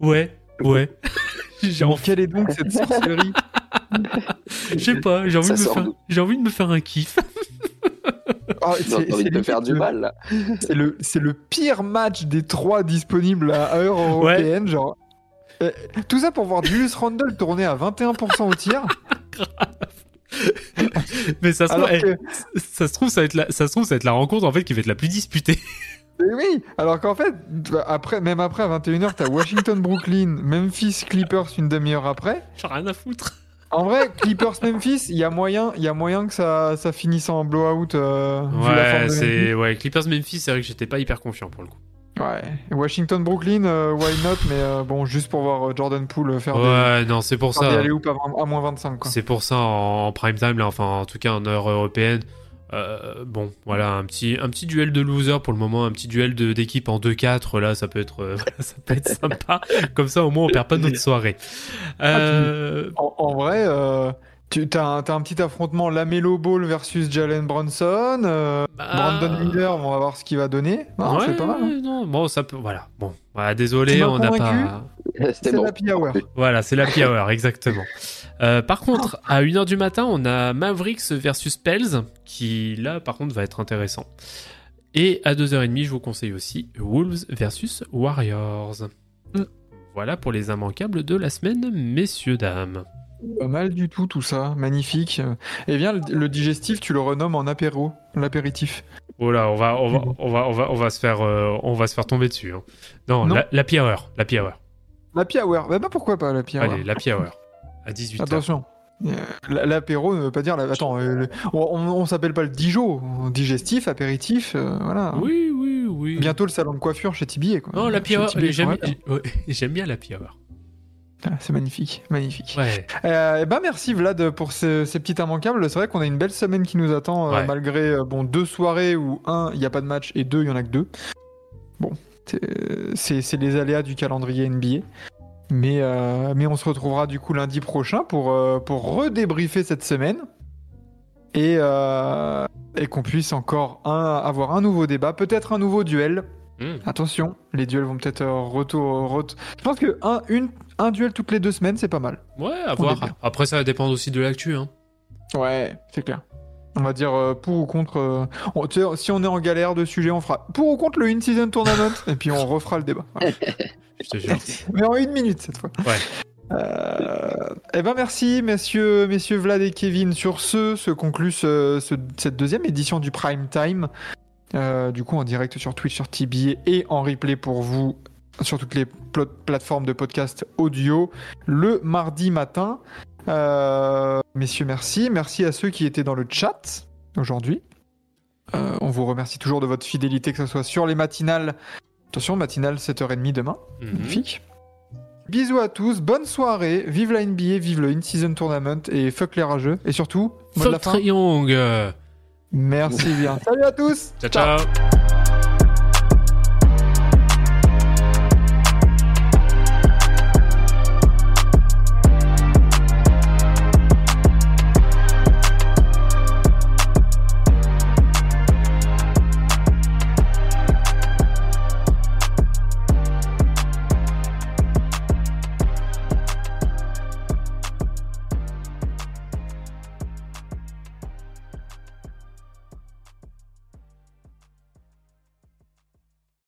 ouais, ouais. envie, quelle est donc cette sorcellerie je sais pas, j'ai envie faire envie de me faire un kiff. J'ai c'est- envie de te faire du le- mal là. C'est le, c'est le pire match des trois disponibles à heure européenne. Genre, Euh, tout ça pour voir Julius Randle tourner à 21% au tir. Mais ça se trouve, eh, ça se trouve ça va être la, ça se trouve ça va être la rencontre en fait qui va être la plus disputée. Mais oui, alors qu'en fait, après, même après à 21h, t'as Washington, Brooklyn, Memphis, Clippers une demi-heure après. J'ai rien à foutre. En vrai, Clippers, Memphis, il y a moyen, il y a moyen que ça, ça finisse en blowout. euh, Ouais, c'est ouais, Clippers Memphis, c'est vrai que j'étais pas hyper confiant pour le coup. Ouais. Washington, Brooklyn, euh, why not, mais euh, bon, juste pour voir Jordan Poole faire des, Ouais, non, c'est pour des ça. alley-oops à, à moins 25. Quoi. C'est pour ça en, en prime time là, enfin en tout cas en heure européenne. Euh, bon, voilà, un petit, un petit duel de loser pour le moment, un petit duel de- d'équipe en 2-4, là, ça peut être, euh, ça peut être sympa. Comme ça, au moins, on perd pas notre soirée. Euh, En, en vrai, euh, tu as un, t'as un petit affrontement Lamelo Ball versus Jalen Brunson. euh, bah, Brandon Miller, on va voir ce qu'il va donner. Non, ouais, c'est pas mal. hein. non, bon, ça peut, voilà, bon, voilà, désolé, Tu m'as on n'a pas. C'était C'est bon. la hour. Voilà, c'est l'happy hour, exactement. Euh, par contre, à 1h du matin, on a Mavericks versus Pels, qui là, par contre, va être intéressant. Et à 2h30, je vous conseille aussi Wolves versus Warriors. Mm. Voilà pour les immanquables de la semaine, messieurs, dames. Pas mal du tout, tout ça. Magnifique. Et bien, le, le digestif, tu le renommes en apéro, l'apéritif. Oh là, on va, on va, on va, on va, on va se faire, euh, on va se faire tomber dessus. hein. Non, Non. la, l'happy hour, l'happy hour. L'happy hour. Bah, bah, pourquoi pas l'happy hour Allez, l'happy hour. À 18h. Attention. Euh, L'apéro ne veut pas dire. la- Attends, euh, le- on, s'appelle pas le dijo. Digestif, apéritif, euh, voilà. Oui, oui, oui. Bientôt le salon de coiffure chez Tibier. Quoi. Non, Tibier, j'aime, ouais, bien hour. Ah, C'est magnifique, magnifique. Ouais. Euh, eh ben merci Vlad pour ces, ces petits immanquables. C'est vrai qu'on a une belle semaine qui nous attend, euh, malgré euh, bon deux soirées où un il n'y a pas de match et deux il y en a que deux. Bon, c'est les aléas du calendrier NBA. Mais, euh, mais on se retrouvera du coup lundi prochain pour, euh, pour redébriefer cette semaine et, euh, et qu'on puisse encore un, avoir un nouveau débat, peut-être un nouveau duel. Hmm. Attention, les duels vont peut-être retour, ret- Je pense que un, une, un duel toutes les deux semaines, c'est pas mal. Ouais, à On voir. Après, ça va dépendre aussi de l'actu. Hein. Ouais, c'est clair. On va dire euh, pour ou contre. euh, si on est en galère de sujet, on fera pour ou contre le in-season tournament et puis on refera le débat. Voilà. Je te jure. Mais en une minute cette fois. Ouais. Euh, eh ben merci messieurs, messieurs Vlad et Kevin. Sur ce, se conclut ce- ce- cette deuxième édition du Prime Time. Euh, du coup en direct sur Twitch, sur TBA et en replay pour vous sur toutes les pl- plateformes de podcast audio le mardi matin. Euh, messieurs, merci. Merci à ceux qui étaient dans le chat aujourd'hui. On vous remercie toujours de votre fidélité, que ce soit sur les matinales. Attention, matinale 7h30 demain. Mhm. Magnifique. Bisous à tous, bonne soirée, vive la NBA, vive le In-Season Tournament et fuck les rageux. Et surtout, mot de la Fuck fin, merci bien. Salut à tous Ciao, ciao.